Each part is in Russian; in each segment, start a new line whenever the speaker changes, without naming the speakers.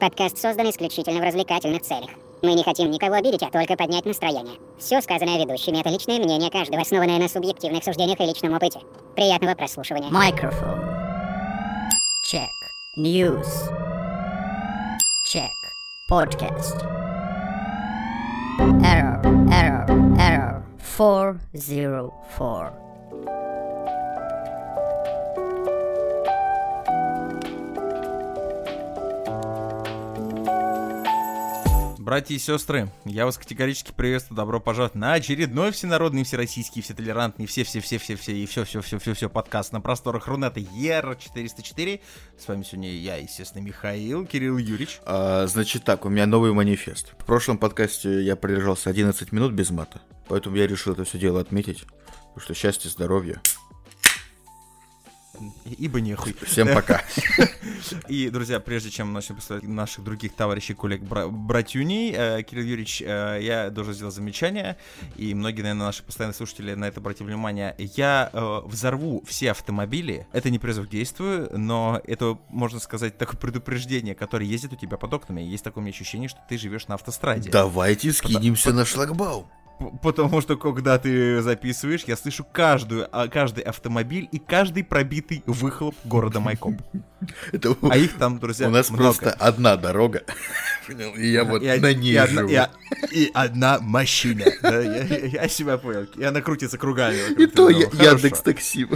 Подкаст создан исключительно в развлекательных целях. Мы не хотим никого обидеть, а только поднять настроение. Все сказанное ведущими — это личное мнение каждого, основанное на субъективных суждениях и личном опыте. Приятного прослушивания.
Microphone. Check. News. Check. Podcast. Error, error, error. 404.
Братья и сестры, я вас категорически приветствую, добро пожаловать на очередной всенародный, всероссийский, вседолерантный, все-все-все-все-все и все-все-все-все-все подкаст на просторах Рунета ЕР-404. С вами сегодня я, естественно, Михаил, Кирилл Юрьевич.
А, значит так, у меня новый манифест. В прошлом подкасте я продержался 11 минут без мата, поэтому я решил это все дело отметить. Потому что счастье, здоровье.
Ибо нехуй.
Всем пока.
И, друзья, прежде чем начнем представлять наших других товарищей, коллег, бра- братюней, э, Кирилл Юрьевич, э, я должен сделать замечание, и многие, наверное, наши постоянные слушатели на это обратили внимание. Я э, взорву все автомобили, это не призыв к действию, но это, можно сказать, такое предупреждение, которое ездит у тебя под окнами. Есть такое ощущение, что ты живешь на автостраде.
Давайте скинемся на шлагбаум.
Потому что когда ты записываешь, я слышу каждую, а, каждый автомобиль и каждый пробитый выхлоп города Майкоп.
Это
А их там, друзья,
у нас
много.
просто одна дорога. И я вот
И
на
и
ней
одна-
живу.
и о- И одна машина. Да, Я себя понял. И она крутится кругами.
И то я-. Яндекс Такси.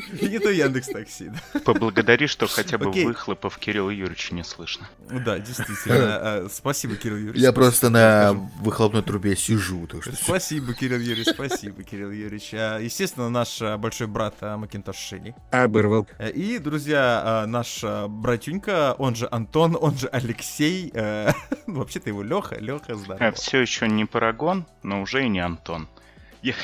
Не то Яндекс Такси. да.
Поблагодари, что хотя бы выхлопов Кирилла Юрьевича не слышно.
Да, действительно. А, Спасибо, Кирилл Юрьевич.
Я просто на выхлопной трубе сижу. Так что всё.
Спасибо, Кирилл Юрьевич, спасибо, Кирилл Юрьевич. А, Естественно, наш а, большой брат а, Макинтош Шини.
Оборвал.
Э, И, друзья, наш братюнька, он же Антон, он же Алексей. э, Вообще-то его Леха. Леха, здорово.
все еще не Парагон, но уже и не Антон. Я,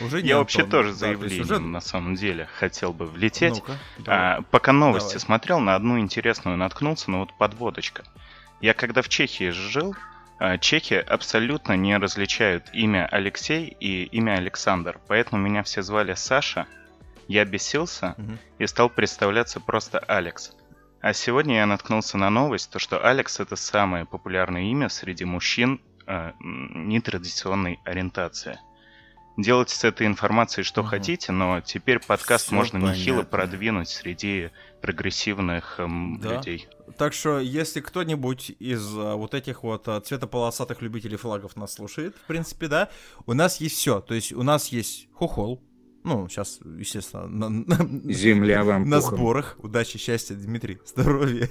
Уже
я вообще
Антон,
тоже
да, то есть
заявлением
уже-
на самом деле хотел бы влететь.
Давай.
А, пока новости
Давай.
смотрел, на одну интересную наткнулся, но вот подводочка. Я когда в Чехии жил, а, чехи абсолютно не различают имя Алексей и имя Александр, поэтому меня все звали Саша. Я бесился
Мгм.
и стал представляться просто Алекс. А сегодня я наткнулся на новость, то что Алекс это самое популярное имя среди мужчин э, нетрадиционной ориентации. Делайте с этой информацией что
Мгм.
хотите, но теперь подкаст
Всё
можно нехило
понятно.
продвинуть среди прогрессивных эм,
Да.
людей.
Так что, если кто-нибудь из а, вот этих вот а, цветополосатых любителей флагов нас слушает, в принципе, да, у нас есть все. То есть у нас есть хохол. Ну, сейчас, естественно, на, на-
Земля вам
на
пухом.
сборах. Удачи, счастья, Дмитрий, здоровья.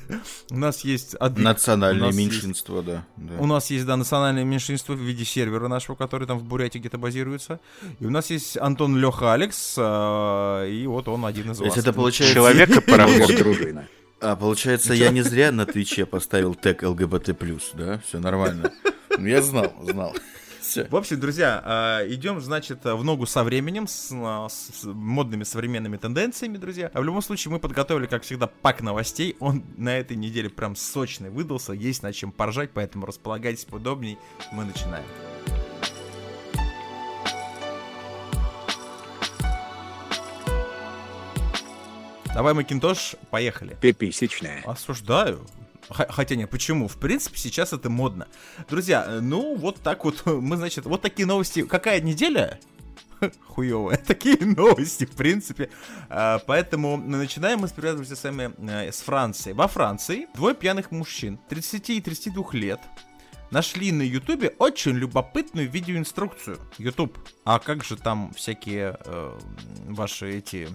У нас есть админ. У
Национальное
нас есть-
меньшинство, да. да.
У нас есть, да, национальное меньшинство в виде сервера нашего, который там в Бурятии где-то базируется. И у нас есть Антон Леха Алекс, а, и вот он один из
То есть
вас.
это получается...
Человек и паровоз.
Дружина.
А, получается, я не зря на Твиче поставил тег ЛГБТ+, да? Все нормально. Ну, Я знал, знал. Все.
В общем, друзья, а, идем, значит, в ногу со временем, с, а, с- с модными современными тенденциями, друзья. А в любом случае, мы подготовили, как всегда, пак новостей. Он на этой неделе прям сочный выдался, есть над чем поржать, поэтому располагайтесь поудобней. Мы начинаем. Давай, Макинтош, поехали.
Пеписечная.
Осуждаю. Хотя нет, почему? В принципе, сейчас это модно. Друзья, э, ну вот так вот мы, значит, вот такие новости. Какая неделя? Хуевая. Такие новости, в принципе. А, Поэтому начинаем мы, сперва, друзья, с вами э, с Франции. Во Франции двое пьяных мужчин 30 и 32 лет нашли на Ютубе очень любопытную видеоинструкцию. Ютуб, а как же там всякие э, ваши эти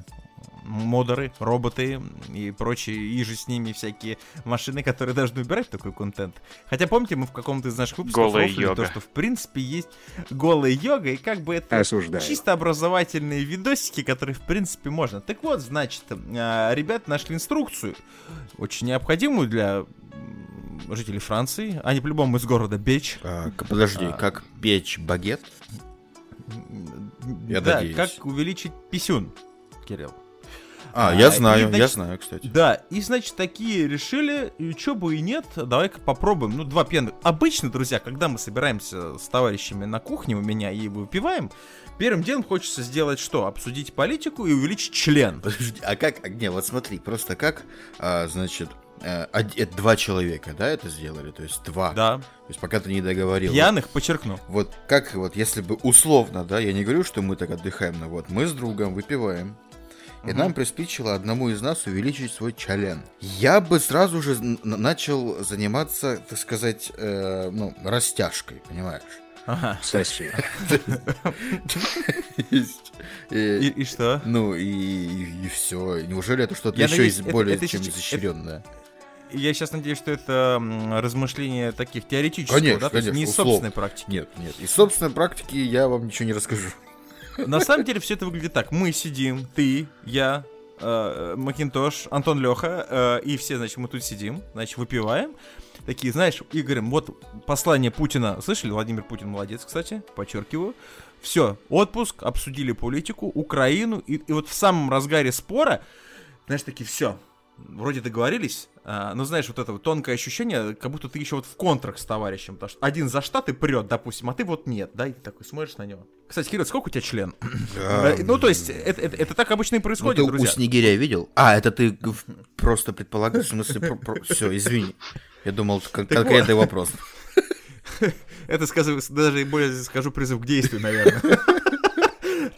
модеры, роботы и прочие, и же с ними всякие машины, которые должны убирать такой контент. Хотя помните, мы в каком-то из наших выпусков
Голая йога.
то, что в принципе есть голая йога, и как бы это
Осуждаю.
чисто образовательные видосики, которые в принципе можно. Так вот, значит, а, ребята нашли инструкцию, очень необходимую для жителей Франции. Они по-любому из города Беч.
А, подожди,
А.
как печь багет? Я
да,
надеюсь.
как увеличить писюн, Кирилл.
А,
А,
я
и,
знаю, я
значит,
знаю, кстати.
Да, и значит, такие решили, и чё бы и нет, давай-ка попробуем. Ну, два пьяных. Обычно, друзья, когда мы собираемся с товарищами на кухне у меня и выпиваем, первым делом хочется сделать что? Обсудить политику и увеличить член.
Подожди, а как, а, не, вот смотри, просто как, а, значит, э, это два человека, да, это сделали? То есть два.
Да.
То есть пока ты не договорил.
Пьяных, подчеркну.
Вот как вот, если бы условно, да, я не говорю, что мы так отдыхаем, но вот мы с другом выпиваем, и нам приспичило одному из нас увеличить свой член. Я бы сразу же начал заниматься, так сказать, э, ну, растяжкой, понимаешь?
Ага.
Есть.
И, и что?
Ну и, все. Неужели это что-то еще
надеюсь,
из более
это
чем изощренное?
Я сейчас надеюсь, что это размышления таких теоретического,
Конечно,
да, то есть не
конечно,
из собственной практики.
Нет, нет. Из собственной практики я вам ничего не расскажу.
На самом деле все это выглядит так. Мы сидим, ты, я, э, Макинтош, Антон Леха, э, и все, значит, мы тут сидим, значит, выпиваем. Такие, знаешь, и вот послание Путина, слышали? Владимир Путин молодец, кстати, подчеркиваю. Все, отпуск, обсудили политику, Украину, и, и вот в самом разгаре спора, знаешь, такие, все, вроде договорились, а, но знаешь, вот это вот тонкое ощущение, как будто ты еще вот в контрах с товарищем, потому что один за штаты прет, допустим, а ты вот нет, да, и ты такой смотришь на него. Кстати, Кирилл, сколько у тебя член? Э, Ну, то есть, это, это- это так обычно и
Ну,
происходит,
ты у
друзья.
Снегиря видел? А, это ты просто предполагаешь, в смысле, все, извини. Я думал, конкретный вопрос.
Это, даже более скажу призыв к действию, наверное.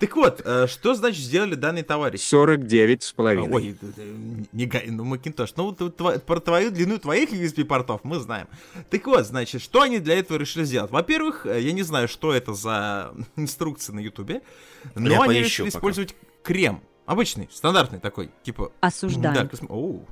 Так вот, э, что значит сделали данные товарищи?
49 с половиной.
Ой, э, э, не га- ну, Макинтош, ну, вот про твою длину твоих USB-портов мы знаем. Так вот, значит, что они для этого решили сделать? Во-первых, я не знаю, что это за инструкции на Ютубе, но
Я
они решили
пока.
использовать крем. Обычный, стандартный такой, типа...
Осуждаю.
Да, космо- Оу.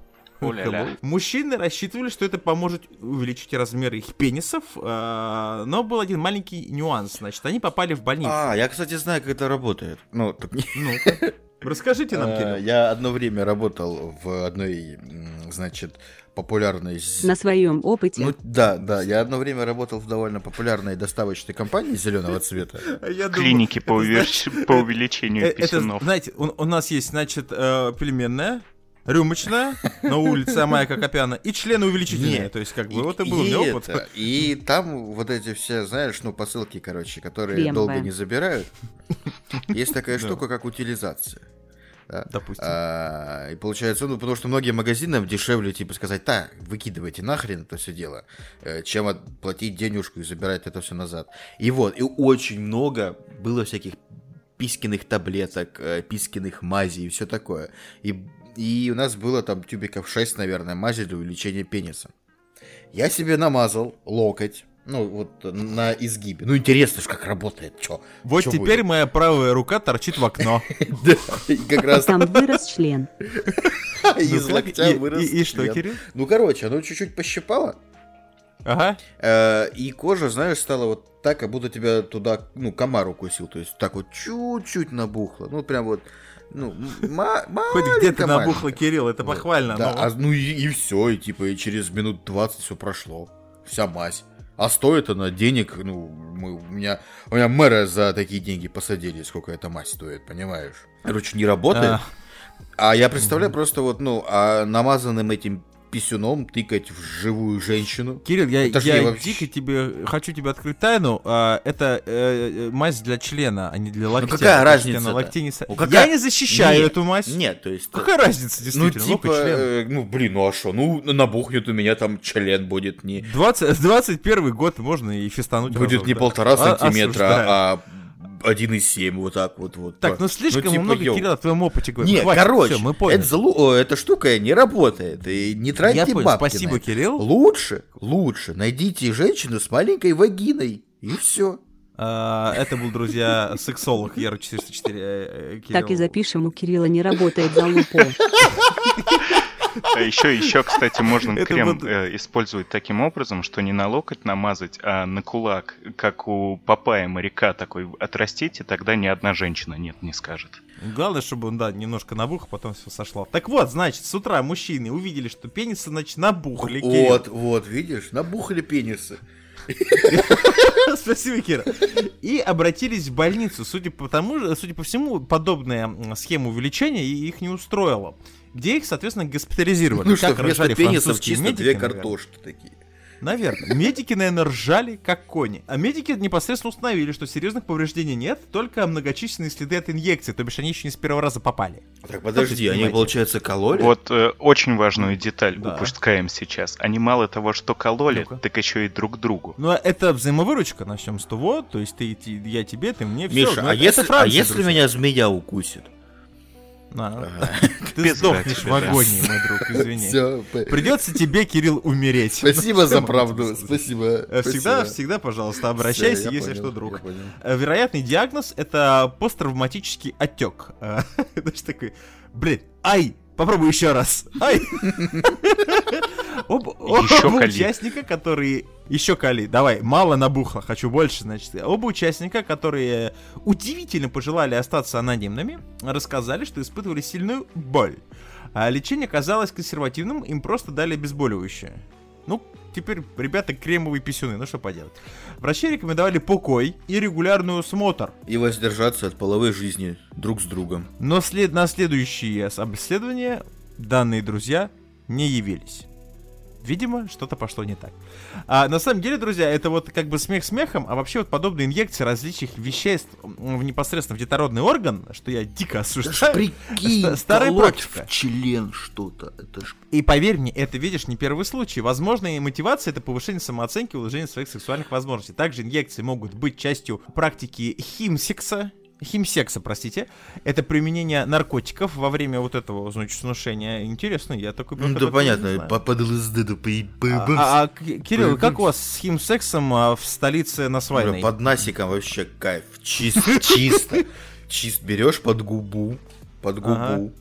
Мужчины рассчитывали, что это поможет увеличить размеры их пенисов, э, но был один маленький нюанс. Значит, они попали в больницу.
А, я, кстати, знаю, как это работает. Ну, так не-
Ну-ка, расскажите нам,
Э,
Кирилл.
Я одно время работал в одной, значит, популярной...
На своем опыте.
Ну да, да, я одно время работал в довольно популярной доставочной компании зеленого цвета.
Думаю,
Клиники по, увеличению
Э, Это,
писюнов.
знаете, у, нас есть, значит, э, пельменная, рюмочная на улице Амая Кокопяна и члены увеличительные.
Нет.
То есть, как бы,
И-
вот и был
и
опыт.
это, И там вот эти все, знаешь, ну, посылки, короче, которые
Кремовая.
долго не забирают. Есть такая штука, как утилизация. Да?
Допустим.
А, и получается, ну, потому что многие магазинам дешевле, типа, сказать, так, выкидывайте нахрен это все дело, э, чем отплатить денежку и забирать это все назад. И вот, и очень много было всяких пискиных таблеток, э, пискиных мазей и все такое. И, и у нас было там тюбиков 6, наверное, мази для увеличения пениса. Я себе намазал локоть, ну, вот на изгибе. Ну, интересно же, как работает, чё?
Вот
чё
теперь
будет?
моя правая рука торчит в окно.
Да, как раз
Там вырос член.
из локтя вырос
И и что,
член.
Кирилл?
Ну, короче, оно чуть-чуть пощипало,
Ага.
э, и кожа, знаешь, стала вот так, как будто тебя туда, ну, комар укусил, то есть так вот чуть-чуть набухло, ну, прям вот, ну,
Хоть где-то набухло. Кирилл, это похвально.
Да,
но
а, ну и, все, и типа и через минут 20 все прошло. Вся мазь. А стоит она денег, ну, мы, у меня, у меня мэра за такие деньги посадили, сколько эта мазь стоит, понимаешь? Короче, не работает.
А.
А я представляю просто вот, ну, а намазанным этим писюном тыкать в живую женщину.
Кирилл, я,
ж
я
вообще-
дико тебе хочу тебе открыть тайну. а, это э, э, мазь для члена, а не для локтя.
Ну, какая разница-то?
на локте не
Ну, какая-
Я не защищаю
Нет,
эту мазь.
Нет, то есть...
Какая разница,
Ну,
действительно?
типа,
локоть, член.
э, ну, блин, ну а что? Ну, набухнет у меня там член будет не...
20, 21 год можно и фестануть.
Будет
разок,
не
да.
полтора
А-
сантиметра,
осуждаю.
а 1,7, вот так вот. вот.
Так, ну слишком
типа,
много,
йоу.
Кирилл, о твоем опыте говорит.
Не,
Хватит,
короче,
всё, мы поняли.
эта, залу- о, эта штука не работает. И не тратьте
Я понял,
бабки на
спасибо,
это.
Кирилл.
Лучше, лучше найдите женщину с маленькой вагиной. И все.
А, Это был, друзья, сексолог Яра 404 э, э.
Так и запишем, у Кирилла не работает залупо.
А еще, еще, кстати, можно
Это
крем
вот-
э, использовать таким образом, что не на локоть намазать, а на кулак, как у Папая моряка такой отрастить, и тогда ни одна женщина нет не скажет.
Главное, чтобы он, да, немножко набух, а потом все сошло. Так вот, значит, с утра мужчины увидели, что пенисы, значит, набухли. Кирилл.
Вот, вот, видишь, набухали пенисы.
Спасибо, Кира. И обратились в больницу. Судя по тому, судя по всему, подобная схема увеличения их не устроила. Где их, соответственно, госпитализировали.
Ну что,
Как
вместо
рожали
пенисов
французские
чисто
медики,
две
наверное.
картошки такие.
Наверное. Медики, наверное, ржали, как кони. А медики непосредственно установили, что серьезных повреждений нет, только многочисленные следы от инъекции, то бишь они еще не с первого раза попали.
Так подожди, они, получается, кололи?
Вот э, очень важную деталь
Да.
упускаем сейчас. Они мало того, что кололи,
Ну-ка.
так еще и друг другу.
Ну, а это взаимовыручка, начнем с того, то есть ты, ты- я тебе, ты мне, все.
Миша, а если, а если меня змея укусит?
Ты
Без
сдохнешь
врача,
в агонии, мой друг, извини. Придется тебе, Кирилл, умереть.
Спасибо за
Что
правду,
сказать?
спасибо.
Э, Всегда, всегда, пожалуйста, обращайся, если что, друг. Э, Вероятный диагноз это посттравматический отек. Э, Знаешь, такой, блин, ай, попробуй еще раз. Ай. Оба
кали.
участника, которые... Еще кали, давай, мало набухло, хочу больше, значит. Оба участника, которые удивительно пожелали остаться анонимными, рассказали, что испытывали сильную боль. А лечение казалось консервативным, им просто дали обезболивающее. Ну, теперь, ребята, кремовые писюны, ну что поделать. Врачи рекомендовали покой и регулярный осмотр.
И воздержаться от половой жизни друг с другом.
Но след... на следующие обследования данные друзья не явились. Видимо, что-то пошло не так. А, на самом деле, друзья, это вот как бы смех смехом, а вообще вот подобные инъекции различных веществ в непосредственно в детородный орган, что я дико осуждаю.
прикинь,
ста- старая практика.
в член что-то. Это ж...
И поверь мне, это, видишь, не первый случай. Возможно, и мотивация — это повышение самооценки улучшение своих сексуальных возможностей. Также инъекции могут быть частью практики химсекса, химсекса, простите. Это применение наркотиков во время вот этого, значит, сношения. Интересно, я такой...
Ну, да понятно, по- под ЛСД, да по-
А, а, а, Кирилл, как у вас с химсексом а, в столице на Свайной?
Под насиком вообще кайф. Чисто, чисто. Чисто берешь под губу. Под губу.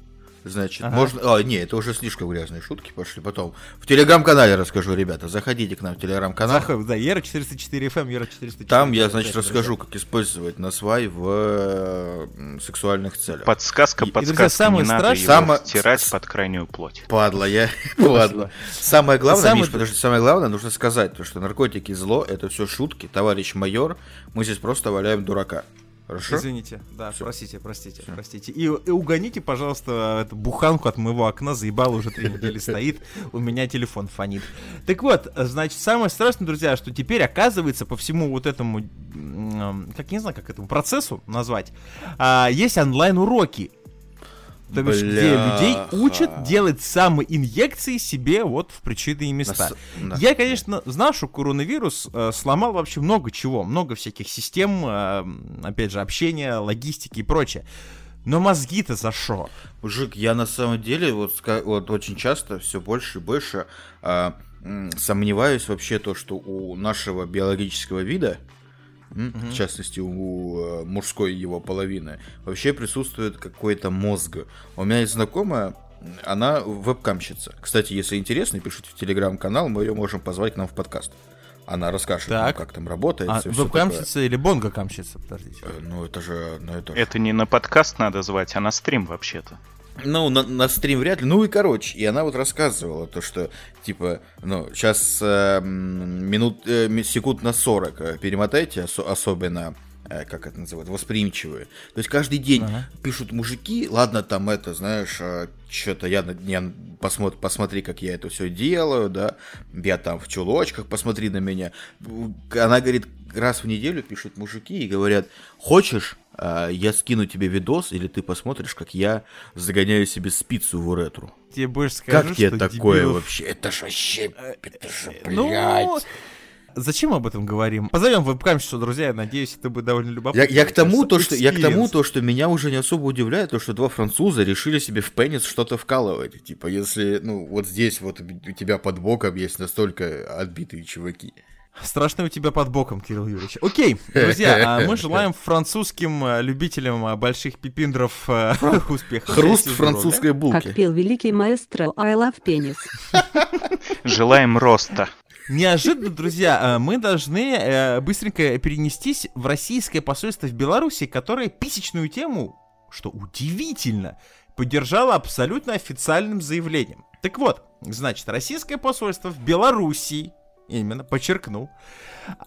Значит,
Ага.
можно... А, не, это уже слишком грязные шутки пошли. Потом в телеграм-канале расскажу, ребята. Заходите к нам в телеграм-канал.
Заход, да, Ера 404 FM, Ера 404.
Там я, значит, расскажу, как использовать насвай в э, сексуальных целях.
Подсказка,
И- и, друзья,
подсказка,
самое
не надо
страшное-
его
Само-
стирать под крайнюю плоть.
Падла я, падла. Самое главное,
Самое-
Миш, подожди, самое главное, нужно сказать, то, что наркотики зло, это все шутки, товарищ майор, мы здесь просто валяем дурака. Хорошо?
Извините, да,
Всё.
простите, простите, простите. И, и угоните, пожалуйста, эту буханку от моего окна, заебал уже три недели стоит, у меня телефон фонит. Так вот, значит, самое страшное, друзья, что теперь оказывается по всему вот этому, как не знаю, как этому процессу назвать, а, есть онлайн-уроки. То бишь, где людей учат делать самоинъекции себе вот в причинные места.
Да.
Я, конечно, знал, что коронавирус э, сломал вообще много чего, много всяких систем, э, опять же, общения, логистики и прочее. Но мозги-то за шо?
Мужик, я на самом деле вот, вот очень часто все больше и больше м, сомневаюсь вообще то, что у нашего биологического вида, в частности у э, мужской его половины, вообще присутствует какой-то мозг. У меня есть знакомая, она вебкамщица. Кстати, если интересно, пишите в телеграм-канал, мы ее можем позвать к нам в подкаст. Она расскажет,
Так.
как там работает.
А, вебкамщица или бонго-камщица? Подождите.
Э, Ну, это же... Ну, это...
Это не на подкаст надо звать, а на стрим вообще-то.
Ну, на, на стрим вряд ли. Ну и короче, и она вот рассказывала то, что, типа, ну, сейчас минут, э, секунд на 40 э, перемотайте, осо- особенно, э, как это называют, восприимчивые. То есть каждый день
Ага.
пишут мужики, ладно, там это, знаешь, что-то я, я посмотри, посмотри, как я это все делаю, да, я там в чулочках, посмотри на меня. Она говорит, раз в неделю пишут мужики и говорят, хочешь, я скину тебе видос, или ты посмотришь, как я загоняю себе спицу в уретру.
Тебе больше скажу,
Как тебе такое
дебилов-
вообще? Это ж вообще, это ж,
Ну,
блядь.
Зачем об этом говорим? Позовем вебкамщицу, друзья, я надеюсь, это будет довольно любопытно.
Я, я к тому, то, что, я к тому, то, что меня уже не особо удивляет, то, что два француза решили себе в пенис что-то вкалывать. Типа, если, ну, вот здесь вот у тебя под боком есть настолько отбитые чуваки.
Страшно у тебя под боком, Кирилл Юрьевич. Окей, друзья, а мы желаем французским а, любителям а, больших пипиндров а, успехов.
Хруст французской
Как
булки.
пел великий маэстро I love penis.
Желаем роста.
Неожиданно, друзья, э, мы должны э, быстренько перенестись в российское посольство в Беларуси, которое писечную тему, что удивительно, поддержало абсолютно официальным заявлением. Так вот, значит, российское посольство в Беларуси именно, подчеркнул,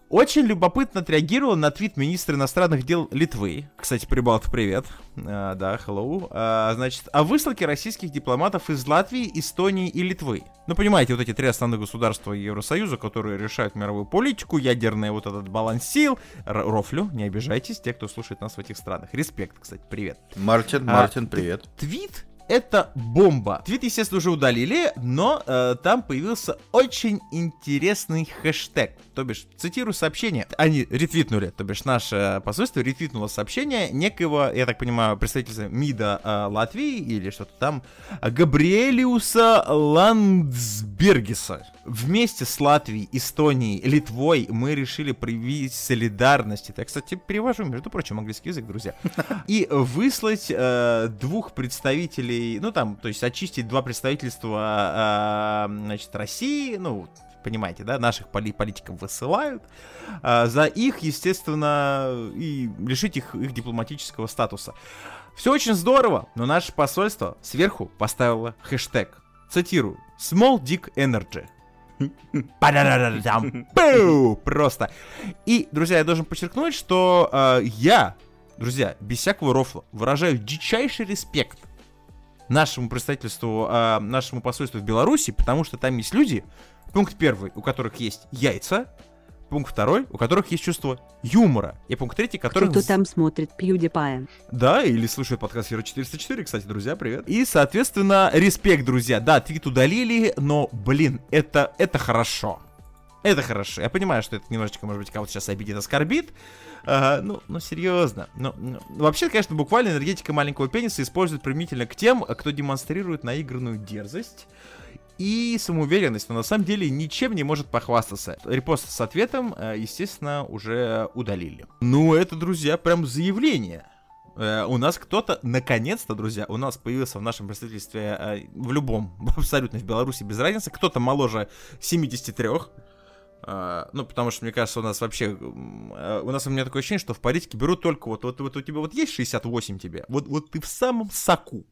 очень любопытно отреагировал на твит министра иностранных дел Литвы. Кстати, Прибалтов, привет. А, да, hello. А, значит, о высылке российских дипломатов из Латвии, Эстонии и Литвы. Ну, понимаете, вот эти три основных государства Евросоюза, которые решают мировую политику, ядерный вот этот баланс сил. Рофлю, не обижайтесь, те, кто слушает нас в этих странах. Респект, кстати, привет.
Мартин,
А,
Мартин, привет.
Твит это бомба. Твит, естественно, уже удалили, но э, там появился очень интересный хэштег. То бишь, цитирую сообщение. Они ретвитнули, то бишь наше посольство ретвитнуло сообщение некоего, я так понимаю, представительства МИДа э, Латвии или что-то там, Габриэлиуса Ландсбергеса. Вместе с Латвией, Эстонией, Литвой мы решили проявить солидарность. Это я, кстати, перевожу, между прочим, английский язык, друзья. И выслать э, двух представителей, ну там, то есть очистить два представительства, э, значит, России, ну, понимаете, да, наших поли- политиков высылают, а, за их, естественно, и лишить их их дипломатического статуса. Все очень здорово, но наше посольство сверху поставило хэштег, цитирую, Small Dick Energy. Просто. И, друзья, я должен подчеркнуть, что э, я, друзья, без всякого рофла, выражаю дичайший респект нашему представительству, э, нашему посольству в Беларуси, потому что там есть люди, пункт первый, у которых есть яйца, пункт второй, у которых есть чувство юмора, и пункт третий, которых...
Кто там смотрит PewDiePie?
Да, или слушает подкаст Hero 404, кстати, друзья, привет. И, соответственно, респект, друзья. Да, твит удалили, но, блин, это, это хорошо. Это хорошо. Я понимаю, что это немножечко, может быть, кого-то сейчас обидит, оскорбит. Ага, ну, ну, серьезно. Ну, ну, вообще, конечно, буквально энергетика маленького пениса используют применительно к тем, кто демонстрирует наигранную дерзость и самоуверенность, но на самом деле ничем не может похвастаться. Репост с ответом, э, естественно, уже удалили. Ну, это, друзья, прям заявление. Э, У нас кто-то, наконец-то, друзья, у нас появился в нашем представительстве э, в любом, абсолютно в Беларуси, без разницы, кто-то моложе 73, э, ну, потому что, мне кажется, у нас вообще, э, у нас у меня такое ощущение, что в политике берут только вот, вот, вот у тебя вот есть 68 тебе, вот, вот ты в самом соку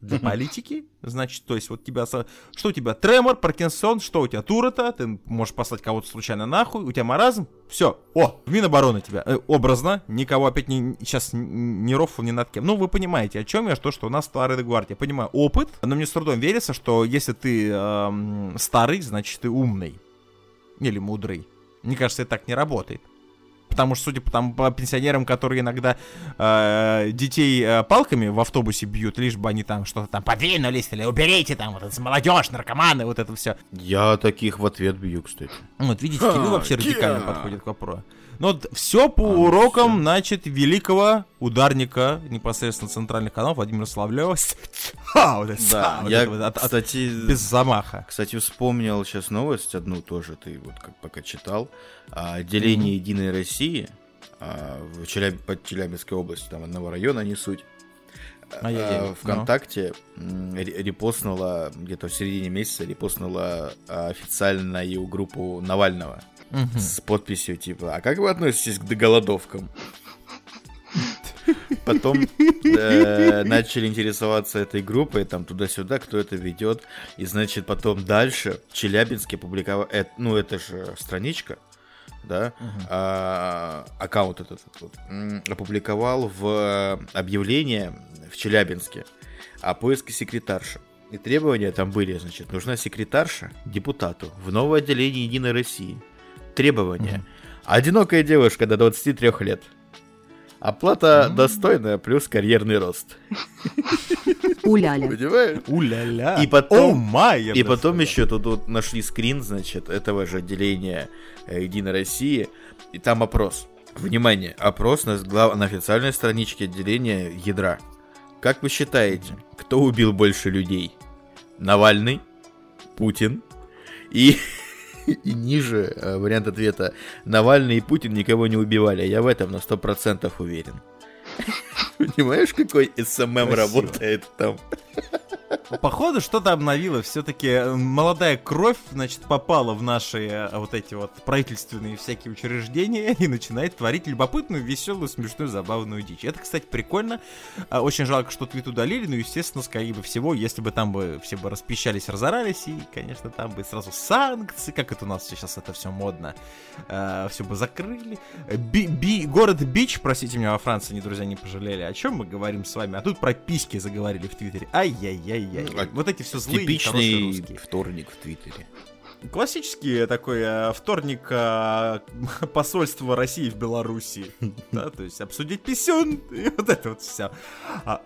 для политики, значит, то есть вот тебя, что у тебя, тремор, Паркинсон, что у тебя, Турота, ты можешь послать кого-то случайно нахуй, у тебя маразм, все, о, в Минобороны тебя, Э, образно, никого опять не, сейчас не рофл ни над кем, ну, вы понимаете, о чем я, то, что у нас старый гвардия, я понимаю, опыт, но мне с трудом верится, что если ты эм, старый, значит, ты умный, или мудрый, мне кажется, это так не работает. Потому что, судя по, там, по пенсионерам, которые иногда э, детей э, палками в автобусе бьют, лишь бы они там что-то там подвинулись, или уберите там, вот это молодежь, наркоманы, вот это все.
Я таких в ответ бью, кстати.
Вот видите, Кирилл вообще радикально подходит к вопросу. Ну вот все по урокам, значит, великого ударника непосредственно центральных каналов Владимира Славлева. Ха, вот это,
Да,
вот
я,
это вот от- от-
кстати,
без замаха.
Кстати, вспомнил сейчас новость одну тоже, ты вот как пока читал. О отделении Единой России а, в Челяб- под Челябинской области, там одного района, не суть.
Ай-яй-яй,
А,
ну.
ВКонтакте ре- репостнула, где-то в середине месяца, репостнула а, официальную группу Навального
Мгм.
с подписью типа «А как вы относитесь к голодовкам?» Потом э, начали интересоваться этой группой, там туда-сюда, кто это ведет. И значит, потом дальше в Челябинске публиковал, ну это же страничка, да, а, аккаунт этот м, опубликовал в объявление в Челябинске о поиске секретарши. И требования там были, значит, нужна секретарша депутату в новое отделение Единой России. Требования. Одинокая девушка до 23 лет. Оплата достойная плюс карьерный рост.
Уляля.
Понимаешь?
У-ля-ля.
И потом-
О, май, я
И потом еще тут вот нашли скрин, значит, этого же отделения э, Единой России. И там опрос. Внимание, опрос на, глав- на официальной страничке отделения ядра. Как вы считаете, кто убил больше людей? Навальный, Путин и, и ниже э, вариант ответа Навальный и Путин никого не убивали. Я в этом на 100% уверен. Понимаешь, какой SMM работает там?
Походу, что-то обновило. Все-таки молодая кровь, значит, попала в наши э, вот эти вот правительственные всякие учреждения и начинает творить любопытную, веселую, смешную, забавную дичь. Это, кстати, прикольно. А, Очень жалко, что твит удалили, но, естественно, скорее бы всего, если бы там бы все бы распищались, разорались, и, конечно, там бы сразу санкции, как это у нас сейчас это все модно, все бы закрыли. Би- би- город Бич, простите меня, во Франции, не друзья, не пожалели. О чем мы говорим с вами? А тут про письки заговорили в Твиттере. Ай-яй-яй-яй.
А
Вот эти все злые,
Типичный
русские.
вторник в Твиттере.
Классический такой э, вторник э, посольства России в Беларуси. Да, то есть обсудить писюн и вот это вот все.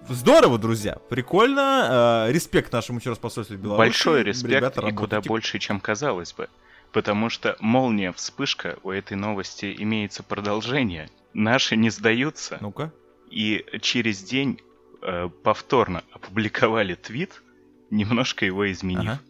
здорово, друзья. Прикольно. э, респект нашему еще раз посольству в Беларуси.
Большой респект
Ребята
и куда
работаете.
больше, чем казалось бы. Потому что молния вспышка у этой новости имеется продолжение. Наши не сдаются.
Ну-ка.
И через день э, повторно опубликовали твит, немножко его изменив.
Ага.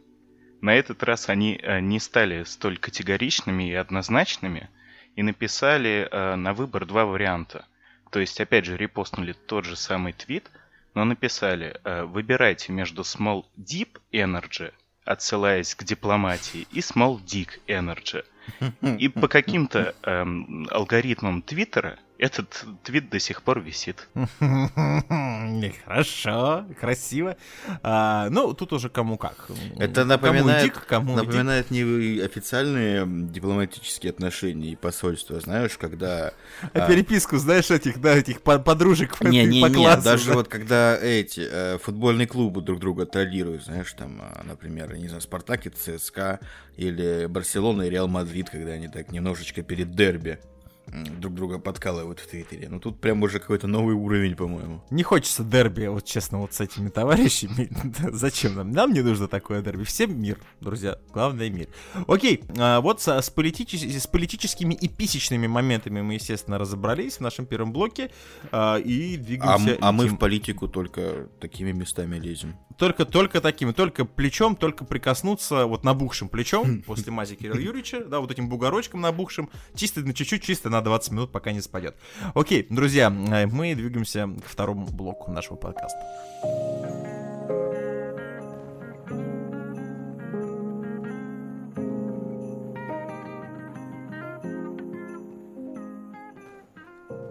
На этот раз они э, не стали столь категоричными и однозначными и написали э, на выбор два варианта. То есть, опять же, репостнули тот же самый твит, но написали э, «Выбирайте между Small Deep Energy», отсылаясь к дипломатии, и Small Dick Energy. И по каким-то эм, алгоритмам Твиттера этот твит до сих пор висит.
Хорошо, красиво. А, ну, тут уже кому как.
Это
Кому
напоминает,
дик, кому дик.
напоминает не официальные дипломатические отношения и посольства, знаешь, когда...
А
а,
переписку, знаешь, этих, да, этих по- подружек по-
Не, не,
по
не,
классу,
даже
да.
вот когда эти э, футбольные клубы друг друга троллируют, знаешь, там, а, например, не знаю, Спартак и ЦСКА, или Барселона и Реал Мадрид, когда они так немножечко перед дерби друг друга подкалывают в Твиттере. Ну тут прям уже какой-то новый уровень, по-моему.
Не хочется дерби, вот честно, вот с этими товарищами. Зачем нам? Нам не нужно такое дерби. Всем мир, друзья. Главное мир. Окей, а, вот с, политичес- с политическими и писечными моментами мы, естественно, разобрались в нашем первом блоке. а, и
А,
двигаемся...
м- а мы в политику только такими местами лезем.
Только, только такими, только плечом, только прикоснуться вот набухшим плечом после мази Кирилла Юрьевича, да, вот этим бугорочком набухшим, чисто на чуть-чуть, чисто на 20 минут, пока не спадет. Окей, друзья, э, мы двигаемся к второму блоку нашего подкаста.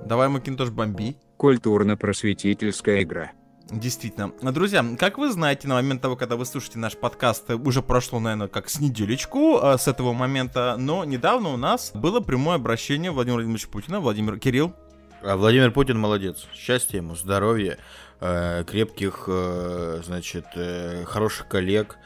Давай, Макинтош, бомби.
Культурно-просветительская игра.
Действительно. Друзья, как вы знаете, на момент того, когда вы слушаете наш подкаст, э, уже прошло, наверное, как с неделечку э, с этого момента, но недавно у нас было прямое обращение Владимира Владимировича Путина. Владимир Кирилл,
А Владимир Путин молодец. Счастья ему, здоровья, э, крепких, значит, хороших коллег,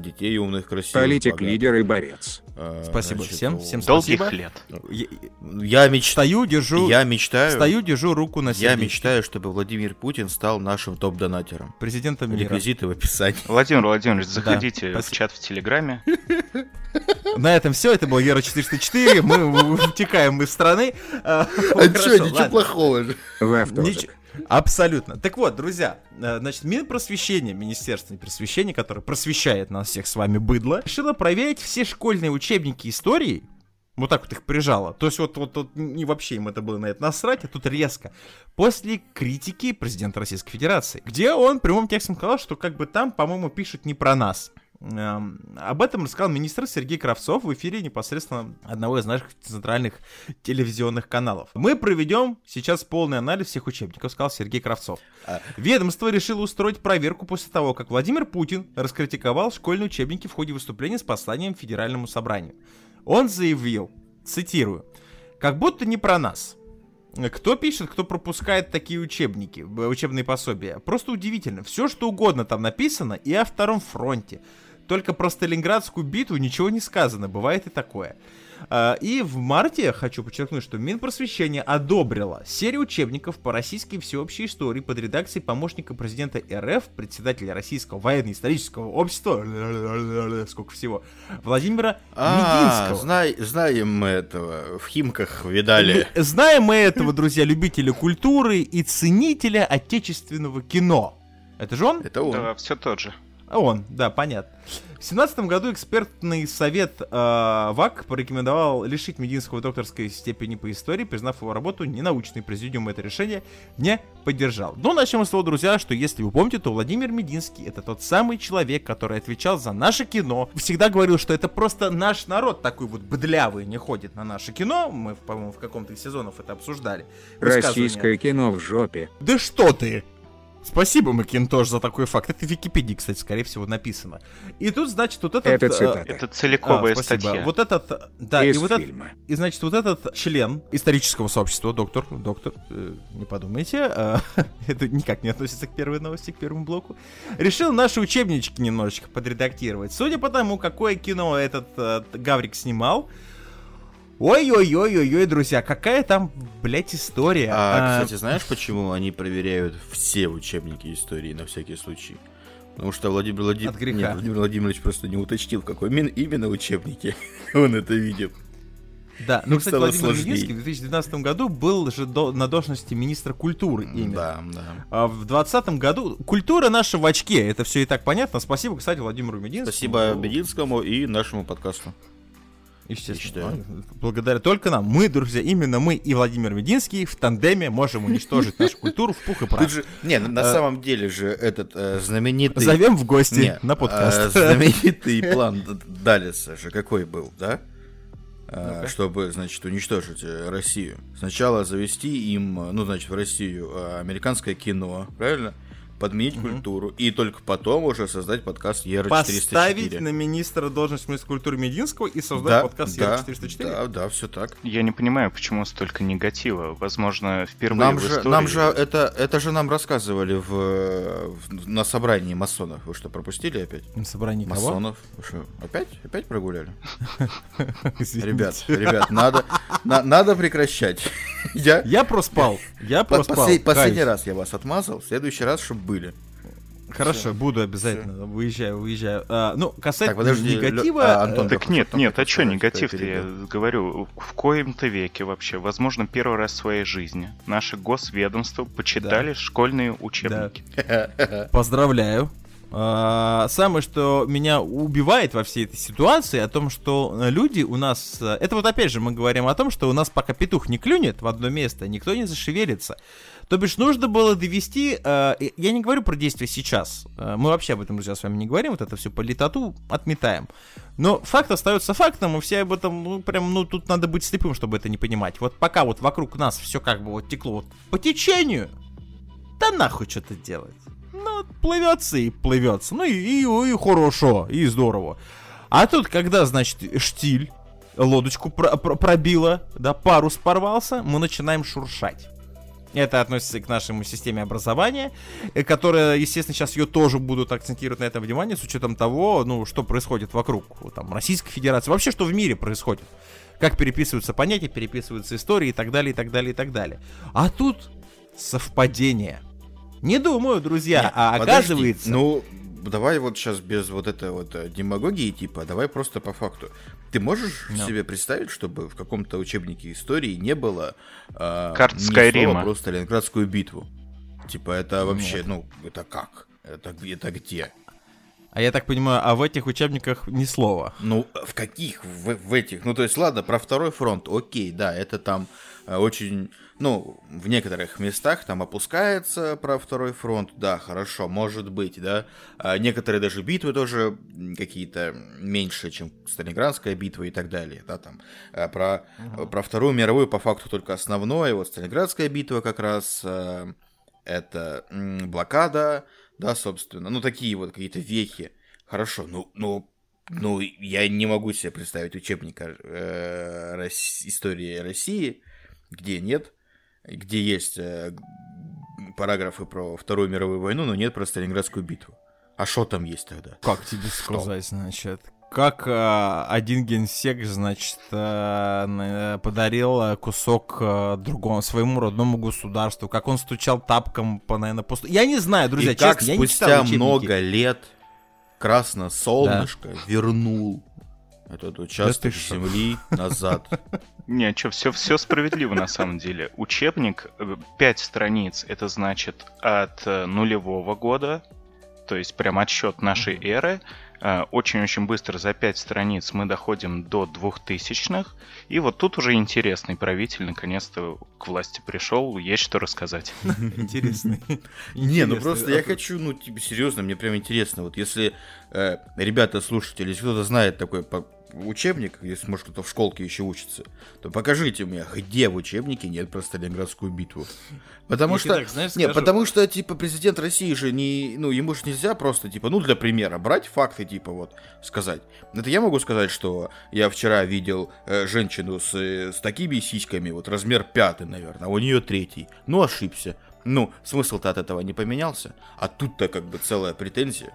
детей умных, красивых.
Политик,
богатых.
лидер и борец.
Э,
Спасибо
значит,
всем, всем
Долгих
Спасибо.
лет.
я,
Я мечтаю,
стою, держу,
я мечтаю,
стою, держу руку на
я
сердечке.
мечтаю, чтобы Владимир Путин стал нашим топ-донатером.
Президентом мира.
Реквизиты в описании.
Владимир Владимирович, заходите в
спасибо.
чат в Телеграме.
На этом все. Это был Ера 404. Мы утекаем из страны. А, хорошо, ладно.
плохого же.
Абсолютно. Так вот, друзья, э, значит, Минпросвещение, Министерство просвещения, которое просвещает нас всех с вами быдло, решило проверить все школьные учебники истории, вот так вот их прижало. То есть вот, вот, вот не вообще им это было на это насрать, а тут резко. После критики президента Российской Федерации, где он прямым текстом сказал, что как бы там, по-моему, пишут не про нас. Эм, об этом рассказал министр Сергей Кравцов в эфире непосредственно одного из наших центральных телевизионных каналов. Мы проведем сейчас полный анализ всех учебников, сказал Сергей Кравцов.
А.
Ведомство решило устроить проверку после того, как Владимир Путин раскритиковал школьные учебники в ходе выступления с посланием Федеральному собранию. Он заявил, цитирую, «Как будто не про нас. Кто пишет, кто пропускает такие учебники, учебные пособия? Просто удивительно. Все, что угодно там написано, и о Втором фронте. Только про Сталинградскую битву ничего не сказано, бывает и такое. А, И в марте, хочу подчеркнуть, что Минпросвещение одобрило серию учебников по российской всеобщей истории под редакцией помощника президента РФ, председателя Российского военно-исторического общества, сколько всего, Владимира
А,
Мединского.
знай- знаем мы этого. В Химках видали.
Знаем мы этого, друзья, любителя культуры и ценителя отечественного кино. Это же он?
Это он.
Да, все тот же.
А Он, да, понятно. В 2017 году экспертный совет э, ВАК порекомендовал лишить Мединского докторской степени по истории, признав его работу ненаучной. Президиум это решение не поддержал. Но начнем с того, друзья, что если вы помните, то Владимир Мединский это тот самый человек, который отвечал за наше кино. Всегда говорил, что это просто наш народ такой вот быдлявый не ходит на наше кино. Мы, по-моему, в каком-то из сезонов это обсуждали.
Российское кино в жопе.
Да что ты! Спасибо, Макинтош, за такой факт. Это в Википедии, кстати, скорее всего, написано. И тут, значит, вот этот...
Это
э,
цитата.
Это
а,
целиковая
спасибо.
статья.
Вот этот, да,
Из
и вот этот,
фильма.
и значит, вот этот член исторического сообщества, доктор, доктор, э, не подумайте, э, это никак не относится к первой новости, к первому блоку, решил наши учебнички немножечко подредактировать. Судя по тому, какое кино этот э, Гаврик снимал, Ой-ой-ой-ой-ой, друзья, какая там, блядь, история.
А,
А,
кстати, знаешь, почему они проверяют все учебники истории на всякий случай? Потому что Владимир, Влади-
От греха.
Нет, Владимир Владимирович просто не уточнил, в какой именно, учебнике он это видел.
Да, ну, кстати, Владимир
сложней.
Мединский в 2012 году был же до- на должности министра культуры именно.
Да, да.
А в 2020 году культура наша в очке, это все и так понятно. Спасибо, кстати, Владимиру Мединскому.
Спасибо Бединскому и нашему подкасту.
Естественно.
считаю.
Благодаря только нам. Мы, друзья, именно мы и Владимир Мединский в тандеме можем уничтожить нашу культуру в пух и прах.
Же, не, на
Э,
самом деле же этот э, знаменитый...
Зовем в гости
Не,
на
э,
подкаст.
знаменитый план Далиса же какой был, да? Э,
Ну-ка.
Чтобы, значит, уничтожить э, Россию. Сначала завести им, э, ну, значит, в Россию э, американское кино, правильно? Подменить культуру. И только потом уже создать подкаст Ера
Поставить
404.
на министра должность министра культуры Мединского и создать
Да,
подкаст
да,
Ера-404.
да, да, все так.
Я не понимаю, почему столько негатива. Возможно, впервые
Нам
в
же,
истории...
нам же это, это же нам рассказывали в, в- на собрании масонов. Вы что, пропустили опять?
На собрании кого?
Масонов. Вы что, опять? Опять прогуляли? Ребят, ребят, надо, на- надо прекращать. Я
Я проспал. Я проспал.
послед- последний раз я вас отмазал, в следующий раз, чтобы были.
Хорошо, буду обязательно. Выезжаю, выезжаю. А, ну, касательно
Так, подожди, Лё-
негатива...
а, Антон,
э,
Так
Что
нет, нет, а что негатив-то,
я
говорю, в коем-то веке вообще, возможно, первый раз в своей жизни наши госведомства почитали школьные учебники.
Поздравляю. А, Самое, что меня убивает во всей этой ситуации, о том, что люди у нас... э, Это вот опять же мы говорим о том, что у нас пока петух не клюнет в одно место, никто не зашевелится. То бишь нужно было довести... э, Я не говорю про действия сейчас. Э, Мы вообще об этом, друзья, с вами не говорим. Вот это все по летоту отметаем. Но факт остается фактом, и все об этом, ну, прям, ну, тут надо быть слепым, чтобы это не понимать. Вот пока вот вокруг нас все как бы вот текло вот по течению, да нахуй что-то делать. Ну, плывется и плывется. Ну и, и, и хорошо, и здорово. А тут, когда, значит, штиль, лодочку про- про- пробила, да, парус порвался, мы начинаем шуршать. Это относится и к нашей системе образования, э, которая, естественно, сейчас ее тоже будут акцентировать на этом внимание, с учетом того, ну, что происходит вокруг там, Российской Федерации, вообще, что в мире происходит. Как переписываются понятия, переписываются истории и так далее, и так далее, и так далее. А тут совпадение. Не думаю, друзья,
Нет,
а
подожди,
оказывается...
Ну, давай вот сейчас без вот этой вот э, демагогии, типа, давай просто по факту. Ты можешь
Ну.
себе представить, чтобы в каком-то учебнике истории не было э,
Карт Скайрима.
слова про Сталинградскую битву? Типа, это вообще, ну, это как? Это, это где?
А я так понимаю, а в этих учебниках ни слова.
Ну, в каких? В, в этих? Ну, то есть, ладно, про второй фронт, окей, да, это там э, очень, ну, в некоторых местах там опускается про второй фронт, да, хорошо, может быть, да. А некоторые даже битвы тоже какие-то меньше, чем Сталинградская битва и так далее, да, там. А про, про Вторую мировую по факту только основное, вот Сталинградская битва как раз, э, это м, блокада, да, собственно, ну, такие вот какие-то вехи. Хорошо, ну, ну, ну, я не могу себе представить учебника э, Рос- истории России, где нет, где есть э, параграфы про Вторую мировую войну, но нет про Сталинградскую битву. А что там есть тогда?
Как тебе сказать, значит? Как э, один генсек, значит, э, подарил э, кусок э, другому своему родному государству, как он стучал тапком по, наверное, посту. Я не знаю, друзья,
И как
честно, я не читал
спустя
учебники.
много лет Красное Солнышко вернул этот участок
шо?
земли назад.
Не, что, все, все справедливо на самом деле. Учебник, 5 страниц, это значит от э, нулевого года то есть прям отсчет нашей эры. Э, Очень-очень быстро, за 5 страниц, мы доходим до 2000-х. И вот тут уже интересный правитель наконец-то к власти пришел, есть что рассказать.
Интересный.
Не, ну просто я хочу, ну, типа, серьезно, мне прям интересно. Вот если э, ребята, слушатели, если кто-то знает такой по- учебник, если, может, кто-то в школке еще учится, то покажите мне, где в учебнике нет про Сталинградскую битву. Потому
тебе
что...
так, знаешь,
Не, потому что, типа, президент России же не... Ну, ему же нельзя просто, типа, ну, для примера, брать факты, типа, вот, сказать. Это я могу сказать, что я вчера видел э, женщину с, э, с такими сиськами, вот, размер пятый, наверное, а у нее третий. Ну, ошибся. Ну, смысл-то от этого не поменялся. А тут-то, как бы, целая претензия.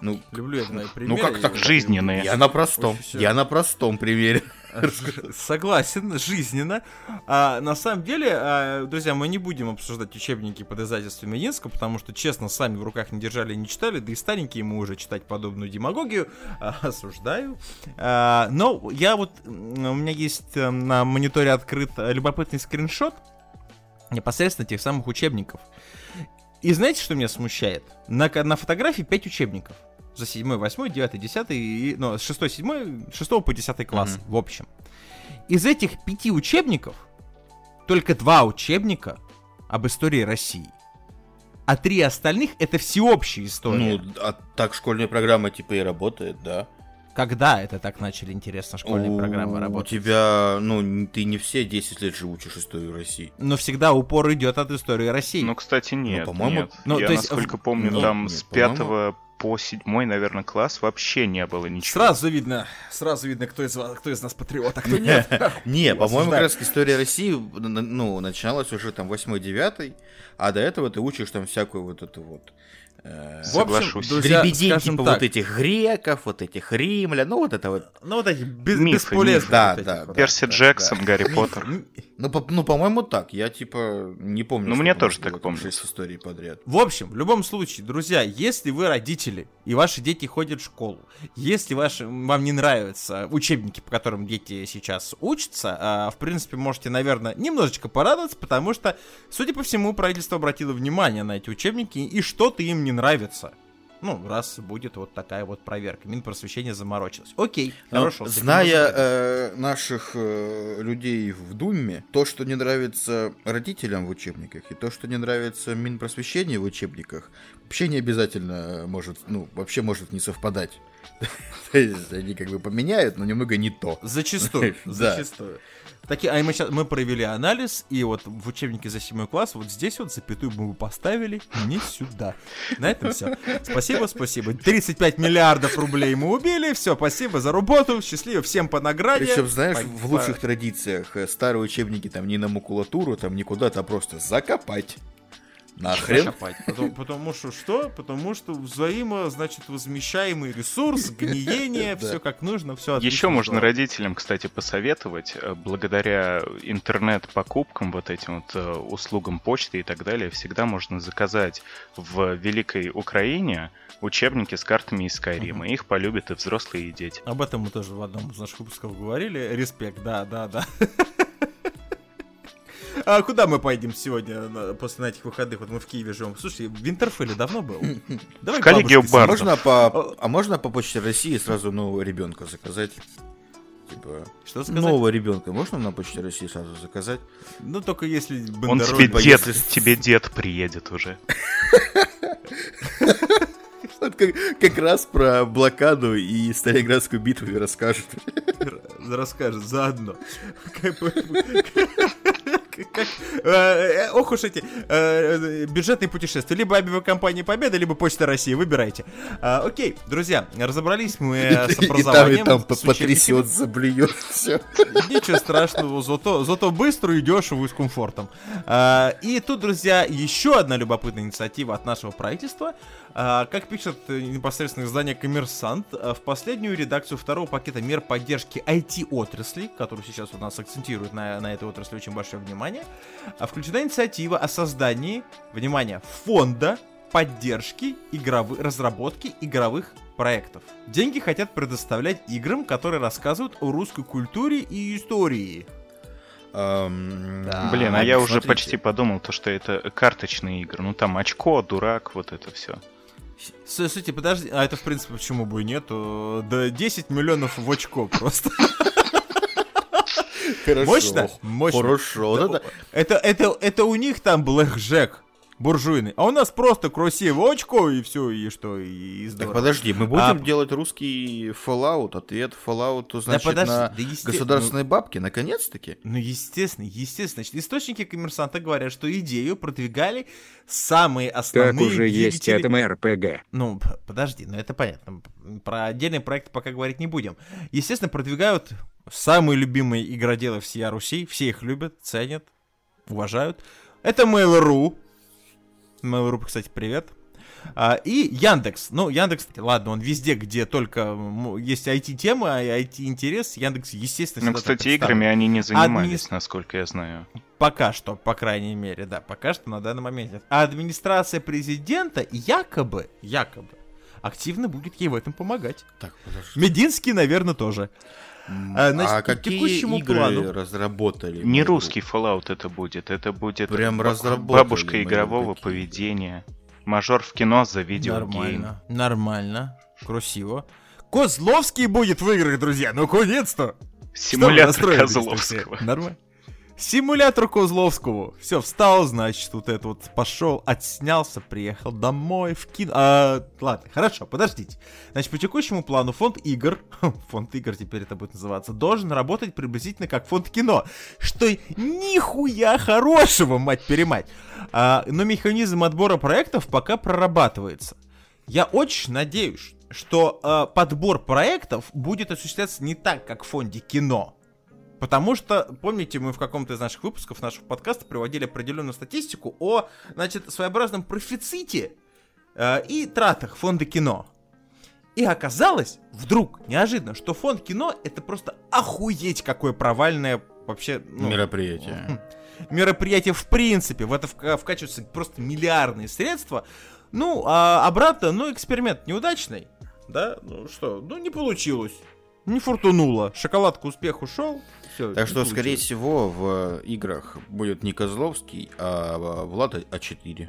Ну,
Люблю я знаю
Ну, как так?
Жизненные.
я на простом. Я на простом примере.
Согласен, жизненно. А, на самом деле, а, друзья, мы не будем обсуждать учебники под издательством Мединска, потому что, честно, сами в руках не держали и не читали, да и старенькие мы уже читать подобную демагогию. А, осуждаю. А, но я вот, у меня есть э, на мониторе открыт э, любопытный скриншот непосредственно тех самых учебников. И знаете, что меня смущает? На, на фотографии 5 учебников. За 7, 8, 9, 10, и, ну, с 6, 7, 6 по 10 класс, в общем. Из этих пяти учебников только два учебника об истории России. А три остальных это всеобщая история.
Ну, а так школьная программа, типа, и работает, да.
Когда это так начали интересно школьные
У-
программы работать?
У тебя, ну, ты не все 10 лет же учишь историю России.
Но всегда упор идет от истории России.
Ну, кстати, нет.
по-моему,
нет.
ну,
Я,
то есть,
насколько
в-
помню,
ну,
там
нет,
с пятого по седьмой, наверное, класс вообще не было ничего.
Сразу видно, сразу видно, кто из, вас- кто из нас патриот, а кто нет.
Не, по-моему, как раз история России, ну, начиналась уже там 8-9, а до этого ты учишь там всякую вот эту вот... э,
В общем,
Соглашусь.
друзья,
дребедень,
скажем
типа
так,
вот этих греков, вот этих римлян, ну, вот это вот.
Ну, вот эти без-
Мифы,
бесполезные.
мифы. Да,
вот
да,
вот.
Перси
да,
Джексон,
да.
Гарри Поттер.
Ну, по- ну, по-моему, так. Я, типа, не помню.
Ну, мне тоже так помнится.
шесть историй подряд.
В общем, в любом случае, друзья, если вы родители, и ваши дети ходят в школу, если ваши, вам не нравятся учебники, по которым дети сейчас учатся, а, в принципе, можете, наверное, немножечко порадоваться, потому что, судя по всему, правительство обратило внимание на эти учебники, и что-то им не нравится. Ну, раз будет вот такая вот проверка. Минпросвещение заморочилось. Окей,
Ну,
хорошо. с этим
Зная э, наших э, людей в Думе, то, что не нравится родителям в учебниках, и то, что не нравится Минпросвещению в учебниках, вообще не обязательно может, ну, вообще может не совпадать. То есть они как бы поменяют, но немного не то.
Зачастую, зачастую. Таки, а мы, щас- мы провели анализ, и вот в учебнике за 7 класс, вот здесь вот запятую мы бы поставили не сюда. На этом все. Спасибо, спасибо. 35 миллиардов рублей мы убили, все, спасибо за работу, счастливо, всем по награде.
Причем, знаешь,
По-
в лучших традициях э, старые учебники там не на макулатуру, там никуда-то, а просто закопать. Нахрен.
Потому, потому что что? Потому что взаимо, значит, возмещаемый ресурс, гниение, все как нужно, все
Еще можно родителям, кстати, посоветовать, э, благодаря интернет-покупкам, вот этим вот э, услугам почты и так далее, всегда можно заказать в Великой Украине учебники с картами из Скайрима. Их полюбят и взрослые, и дети.
Об этом мы тоже в одном из наших выпусков говорили. Респект, да, да, да. А куда мы поедем сегодня после на этих выходных? Вот мы в Киеве живем. Слушай, в Винтерфелле давно был? Давай
В коллегию бар.
Можно по, а можно по почте России сразу нового ребенка заказать? Типа,
Что сказать?
нового ребенка можно на почте России сразу заказать?
Ну, только если
Он тебе дед,
если-
тебе дед приедет уже.
Вот как, как раз про блокаду и Сталинградскую битву расскажет.
расскажет заодно. Как бы- как- э, э, Ох уж эти э, бюджетные путешествия. Либо авиакомпания Победа, либо Почта России. Выбирайте. А, Окей, друзья, разобрались мы с
И там, и
образованием.
там потрясет, заблюет, все.
Ничего страшного, зато, зато быстро и дешево и с комфортом. А, и тут, друзья, еще одна любопытная инициатива от нашего правительства. А, как пишет непосредственно издание «Коммерсант», в последнюю редакцию второго пакета мер поддержки IT-отрасли, который сейчас у нас акцентирует на, на этой отрасли очень большое внимание, а, включена инициатива о создании, внимание, фонда поддержки игровы, разработки игровых проектов. Деньги хотят предоставлять играм, которые рассказывают о русской культуре и истории. Да.
Блин, а я уже
смотрите.
почти подумал, то, что это карточные игры. Ну там очко, дурак, вот это все.
Слушайте, подожди, а это в принципе почему бы и нету? Да 10 миллионов в очко просто.
Хорошо.
Мощно? Мощно.
Хорошо. Вот это-
Это, это, это у них там Блэк Джек буржуйный, а у нас просто красиво очко и все, и что, и, и
Так
здорово.
подожди, мы будем
А-
делать русский Fallout, ответ Fallout, значит,
подожди,
на
да есте-
государственные бабки, наконец-таки.
Ну, естественно, естественно. Значит, источники коммерсанта говорят, что идею продвигали самые
Так
основные
уже есть
двигатели-
атом РПГ.
Ну, подожди, ну это понятно. Про отдельный проект пока говорить не будем. Естественно, продвигают самые любимые игроделы всея Руси. Все их любят, ценят, уважают. Это Mail.ru. Mail.ru, кстати, привет. А, и Яндекс. Ну, Яндекс, ладно, он везде, где только есть IT-тема и IT-интерес, Яндекс, естественно,
Ну, кстати, играми они не занимались,
Админис-
насколько я знаю.
Пока что, по крайней мере, да, пока что на данный момент. А администрация президента якобы, якобы, активно будет ей в этом помогать.
Так, подожди.
Мединский, наверное, тоже. А, значит,
А какие
текущему
игры
плану-
разработали?
Не
Mail.ru?
русский Fallout это будет, это будет
Прям
бабушка игрового
какие-то.
поведения. Мажор в кино за видеогейм.
Нормально, нормально, красиво. Козловский будет в играх, друзья, наконец-то! Что вы
Симулятор Козловского.
Нормально. Симулятор Козловского. Все, встал, значит, вот это вот пошел, отснялся, приехал домой, в кино. А, ладно, хорошо, подождите. Значит, по текущему плану фонд игр, фонд игр теперь это будет называться, должен работать приблизительно как фонд кино. Что нихуя хорошего, мать-перемать. А, но механизм отбора проектов пока прорабатывается. Я очень надеюсь, что а, подбор проектов будет осуществляться не так, как в фонде кино. Потому что, помните, мы в каком-то из наших выпусков нашего подкаста приводили определенную статистику о, значит, своеобразном профиците э, и тратах фонда кино. И оказалось, вдруг, неожиданно, что фонд кино это просто охуеть какое провальное вообще... ну,
Мероприятие.
мероприятие в принципе. В это вка- вкачиваются просто миллиардные средства. Ну, а обратно, ну, эксперимент неудачный. Да, ну что, ну не получилось. Не фортунуло. Шоколадка успех ушел. Все.
Так что, скорее всего, в играх будет не Козловский, а Влад А4.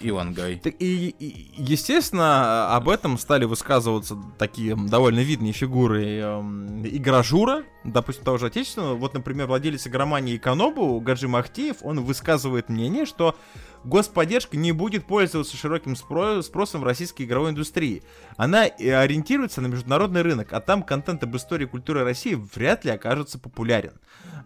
Ивангай.
Так и, и, естественно, об этом стали высказываться такие довольно видные фигуры эм, игражура, допустим, того же отечественного. Вот, например, владелец игромании Канобу, Гаджи Махтиев, он высказывает мнение, что господдержка не будет пользоваться широким спро- спросом в российской игровой индустрии. Она э, ориентируется на международный рынок, а там контент об истории и культуре России вряд ли окажется популярен.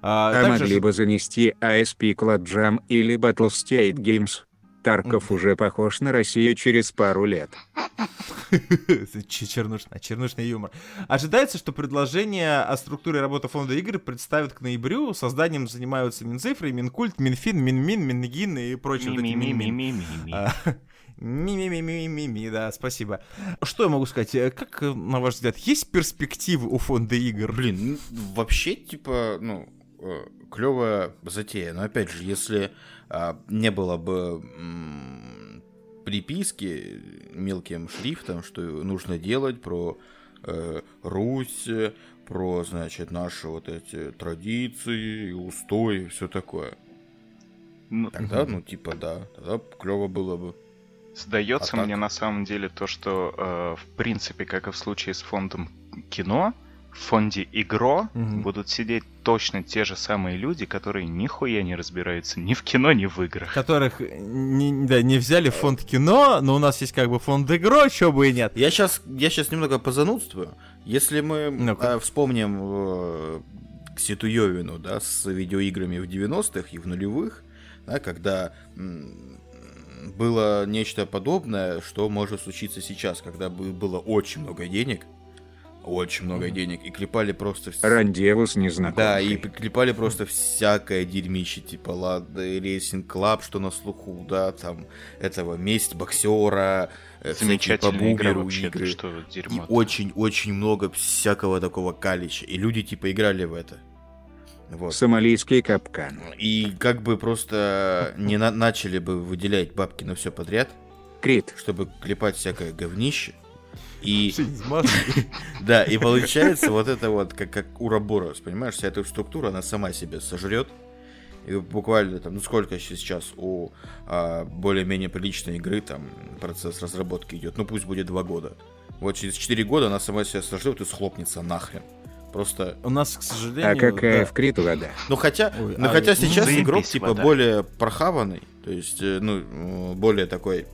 А,
А
также
могли бы занести ASP Cloud Jam или Battle State Games. Тарков уже похож на Россию через пару лет.
Ч- Чернушный, чернушный юмор. Ожидается, что предложение о структуре работы фонда игр представят к ноябрю. Созданием занимаются Минцифры, Минкульт, Минфин, Минмин, Мингин и прочие вот эти Минмин. А, Ми-ми-ми-ми-ми-ми, да, спасибо. Что я могу сказать? Э, Как, э, на ваш взгляд, есть перспективы у фонда игр?
Блин, ну, вообще, типа, ну, клевая затея. Но опять же, если не было бы приписки мелким шрифтом, что нужно делать про э, Русь, про, значит, наши вот эти традиции, устои и все такое.
Ну,
Тогда, ну, типа, да, тогда клево было бы.
Сдается
А так?
мне на самом деле то, что э, в принципе, как и в случае с фондом кино, в фонде игро
Мгм.
будут сидеть точно те же самые люди, которые нихуя не разбираются ни в кино, ни в играх.
Которых не, да, не взяли в фонд кино, но у нас есть как бы фонд игро, чего бы и нет.
Я сейчас, я сейчас немного позанудствую. Если мы
Ну-ка.
э, вспомним э, Ситуевину, да, с видеоиграми в 90-х и в нулевых, да, когда было нечто подобное, что может случиться сейчас, когда бы было очень много денег, очень много денег, и клепали просто... вс-
Рандеву с незнакомкой.
Да, и клепали просто всякое дерьмище, типа ладно, Рейсинг Клаб, что на слуху, да, там, этого месть боксера, э, всякие по
Замечательная игра
бугеру
вообще,
игры.
что
И
дерьмо.
очень-очень много всякого такого калича. И люди типа играли в это. Вот.
Сомалийский капкан.
И как бы просто не на- начали бы выделять бабки на все подряд,
Крит.
чтобы клепать всякое говнище. И да, и получается вот это вот как, как Ураборос, понимаешь, вся эта структура, она сама себя сожрет. И буквально там, ну сколько сейчас у а, более-менее приличной игры там процесс разработки идет, ну пусть будет два года. Вот через 4 года она сама себя сожрет и схлопнется нахрен. Просто.
У нас, к сожалению...
А какая
да.
в Крит вода?
Ну хотя,
Ой,
ну
а,
хотя сейчас
заебись,
игрок типа
вода.
более прохаванный, то есть, э, ну, более такой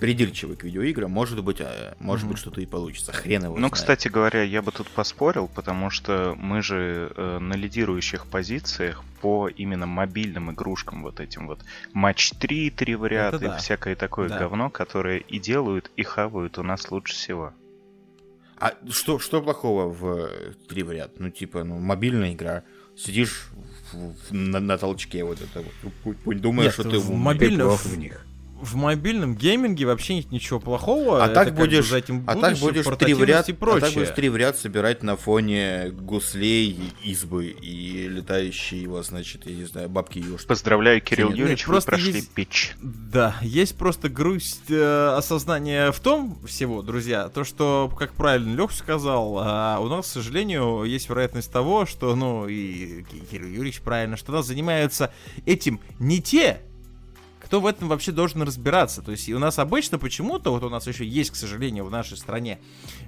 придирчивый к видеоиграм, может быть, э, может
Мгм.
быть что-то и получится. Хрен его
Ну,
знает.
кстати говоря, я бы тут поспорил, потому что мы же э, на лидирующих позициях по именно мобильным игрушкам, вот этим вот матч 3, 3 в ряд
Это
и
да.
всякое такое
Да.
говно, которое и делают, и хавают у нас лучше всего.
А что, что плохого в э, три в ряд? Ну, типа, ну, мобильная игра. Сидишь в- в- на, на толчке вот это вот. Думаешь,
Нет,
что ты
в
умный.
мобиль- Мобильно-
Ты плох в них.
В мобильном гейминге вообще нет ничего плохого.
А
это
так
как бы
будешь,
за этим
а так
будущее,
будешь три в ряд,
и
а так
прочее.
будешь три в ряд собирать на фоне гуслей, избы и летающие его, значит, я не знаю, бабки ёшки.
Поздравляю, Кирилл
Нет,
Юрьевич, вы
просто
прошли
есть-
пич.
Да, есть просто грусть э, осознания в том всего, друзья, то, что, как правильно Лех сказал, а, у нас, к сожалению, есть вероятность того, что, ну, и Ки- Кирилл Юрьевич правильно, что нас занимаются этим не те, кто в этом вообще должен разбираться. То есть и у нас обычно почему-то, вот у нас еще есть, к сожалению, в нашей стране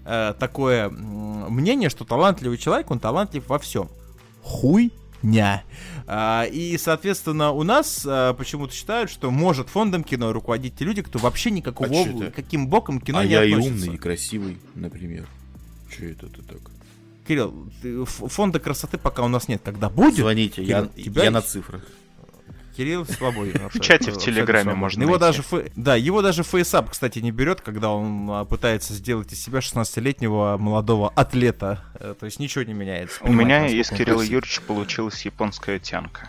э, такое мнение, что талантливый человек, он талантлив во всем. Хуйня. А, и, соответственно, у нас а, почему-то считают, что может фондом кино руководить те люди, кто вообще никакого,
А
каким боком кино
а
не
я и
относится.
умный, и красивый, например. Че это ты так?
Кирилл, фонда красоты пока у нас нет. Когда будет,
Звоните, я,
Кирилл, тебя
я на цифрах.
Кирилл свободен.
В чате в Телеграме можно
Его даже, да, его даже фейсап, кстати, не берет, когда он а, пытается сделать из себя 16-летнего молодого атлета. Э, То есть ничего не меняется.
У меня из Кирилла. Юрьевича получилась японская тянка.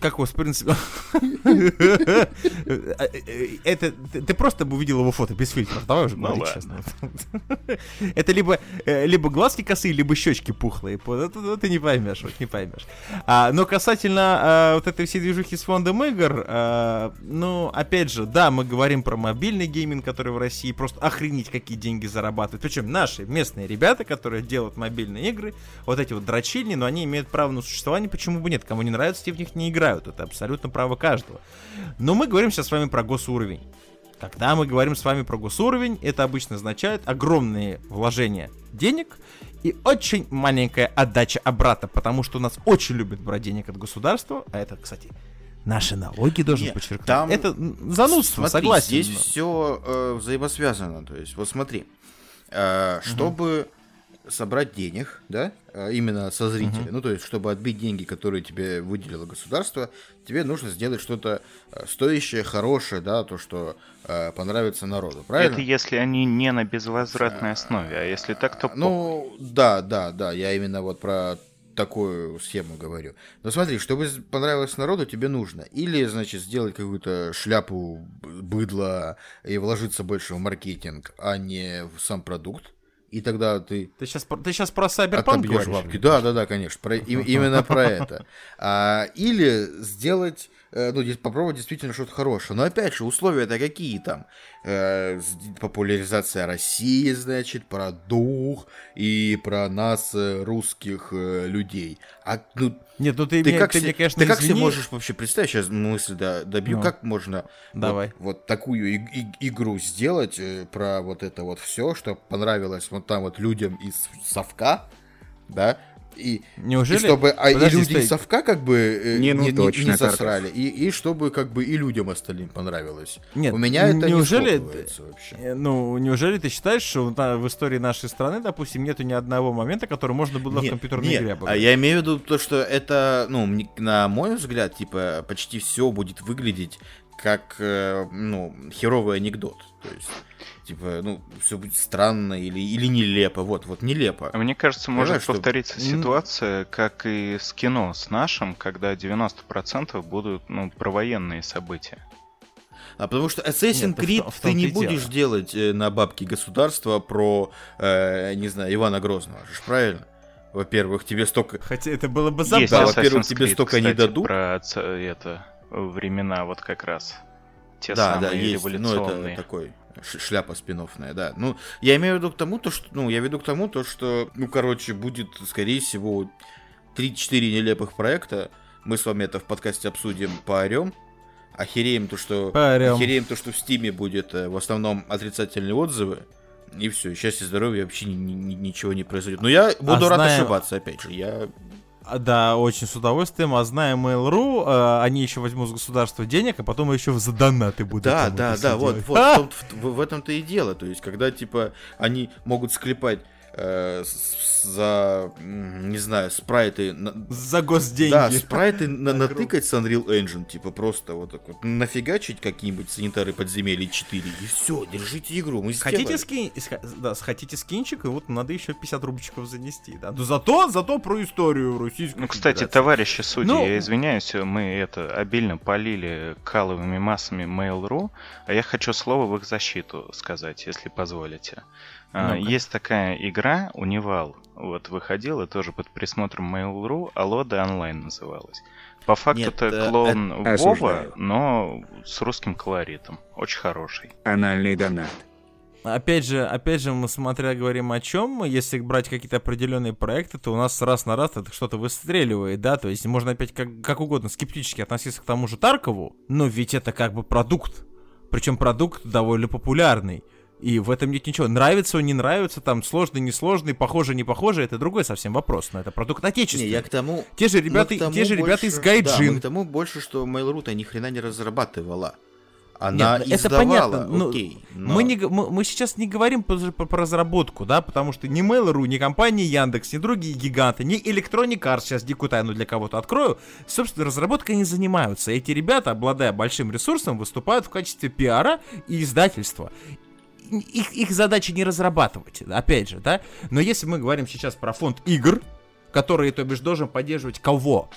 Как вас, в принципе... Это... Ты просто бы увидел его фото без фильтров. Давай уже
Ну
говорить честно. Это либо, либо глазки косые, либо щечки пухлые. Это ты не поймешь, вот не поймешь. А, Но касательно а, вот этой всей движухи с фондом игр, а, ну, опять же, да, мы говорим про мобильный гейминг, который в России просто охренеть какие деньги зарабатывают. Причем наши местные ребята, которые делают мобильные игры, вот эти вот дрочильни, но они имеют право на существование, почему бы нет? Кому не нравится, те в них не играют. Это абсолютно право каждого. Но мы говорим сейчас с вами про госуровень. Когда мы говорим с вами про госуровень, это обычно означает огромные вложения денег и очень маленькая отдача обратно, потому что у нас очень любят брать денег от государства, а это, кстати, наши налоги, должен
Нет,
подчеркнуть.
там-
Это занудство,
Смотри,
согласен.
здесь
но-
все взаимосвязано. То есть, вот смотри, э, чтобы собрать денег, да, э, именно со зрителя, ну, то есть, чтобы отбить деньги, которые тебе выделило государство, тебе нужно сделать что-то э, стоящее, хорошее, да, то, что э, понравится народу, правильно?
Это если они не на безвозвратной основе, а если так, то.
Ну, да, да, да, я именно вот про такую схему говорю. Но смотри, чтобы понравилось народу, тебе нужно или, значит, сделать какую-то шляпу быдла и вложиться больше в маркетинг, а не в сам продукт. И тогда ты
Ты сейчас, ты сейчас про
отобьешь
говоришь?
бабки. Да, да, да, конечно. про- и- именно про это. А, или сделать, ну, здесь попробовать действительно что-то хорошее. Но опять же, условия-то какие там? Э, популяризация России, значит, про дух и про нас, э, русских э, людей. А ну,
Нет, ну ты,
ты
мне,
как,
ты
се-
мне, конечно,
ты как себе
извини.
можешь вообще представить, сейчас мысль да, добью,
Ну.
как можно вот-
Давай.
Вот, такую и- и- игру сделать э, про вот это вот все, что понравилось вот там вот людям из совка, да, и,
Неужели?
и чтобы а, и
Подожди,
люди
стой.
совка как бы э,
Не, ну
не,
точно,
не засрали, и, и чтобы как бы и людям остальным понравилось.
Нет,
У меня это
неужели
не вообще.
Э, Ну, неужели ты считаешь, что на- в истории нашей страны, допустим, нету ни одного момента, который можно было в
Нет,
компьютерной
нет,
игре
а
обыграть?
я имею в виду то, что это, ну, на мой взгляд, типа, почти все будет выглядеть как, э, ну, херовый анекдот. То есть, типа, ну, все будет странно или, или нелепо. Вот, вот, нелепо.
Мне кажется,
Понимаешь,
может
что-
повториться
М.
ситуация, как и с кино с нашим, когда 90% будут ну, провоенные события.
А потому что Assassin's
Нет, в
Creed
том- в
ты не
дело.
будешь делать э, на бабки государства про, э, не знаю, Ивана Грозного. же правильно? Во-первых, тебе столько...
Хотя это было бы забавно.
Да, во-первых, тебе столько не
кстати,
дадут.
Про это времена вот как раз. Те
да,
самые
да, есть. Ну,
революционные.
это такой шляпа спиновная, да. Ну, я имею в виду к тому, то, что, ну, я веду к тому, то, что, ну, короче, будет, скорее всего, 3-4 нелепых проекта. Мы с вами это в подкасте обсудим, поорем. Охереем то, что...
Поорем.
Охереем то, что в Стиме будет э, в основном отрицательные отзывы. И все, счастье, здоровье, вообще ни- ни- ничего не произойдет. Но я буду рад
знаем-
ошибаться, опять же. Я
А, Да, очень с удовольствием. А знаем Mail.ru, э, они еще возьмут с государства денег, а потом еще за донаты будут.
Да, да, да, вот, вот
А!
в, в- в этом-то и дело. То есть, когда, типа, они могут склепать э, за, не знаю, спрайты... на-
За госденьги.
Да, спрайты на- натыкать с Unreal Engine, типа, просто вот так вот, нафигачить какие-нибудь санитары подземелья 4, и все, держите игру, мы
Хотите, скин... да, хотите скинчик, и вот надо еще 50 рубчиков занести, да. Но зато, зато про историю Российской
Ну, кстати,
Федерации.
товарищи судьи,
Ну-
я извиняюсь, мы это обильно полили каловыми массами Mail.ru, а я хочу слово в их защиту сказать, если позволите. А,
Ну-ка.
Есть такая игра, Унивал, вот выходила тоже под присмотром Mail.ru, Алода онлайн называлась. По факту
Нет,
это
э,
клоун
э,
Вова,
осуждаю.
но с русским колоритом. Очень хороший.
Анальный донат.
Опять же, опять же, мы смотря говорим о чем, если брать какие-то определенные проекты, то у нас раз на раз это что-то выстреливает, да, то есть можно опять как, как угодно скептически относиться к тому же Таркову, но ведь это как бы продукт, причем продукт довольно популярный. И в этом нет ничего. Нравится он, не нравится, там сложный, несложный, похоже, не похоже, это другой совсем вопрос. Но это продукт
Не,
отечественный.
я к тому...
Те же ребята,
тому
те же ребята из
больше- Да,
Гайджин.
к тому больше, что Mail.ru-то ни хрена не разрабатывала. Она
Нет, это
издавала,
понятно, ну,
окей. но-
Мы, не, мы, мы сейчас не говорим про, про- про разработку, да, потому что ни Mail.ru, ни компания Яндекс, ни другие гиганты, ни Electronic Arts, сейчас дикую тайну для кого-то открою, собственно, разработкой не занимаются. Эти ребята, обладая большим ресурсом, выступают в качестве пиара и издательства. Их, их задача не разрабатывать, опять же, да. Но если мы говорим сейчас про фонд игр, который, то бишь, должен поддерживать кого?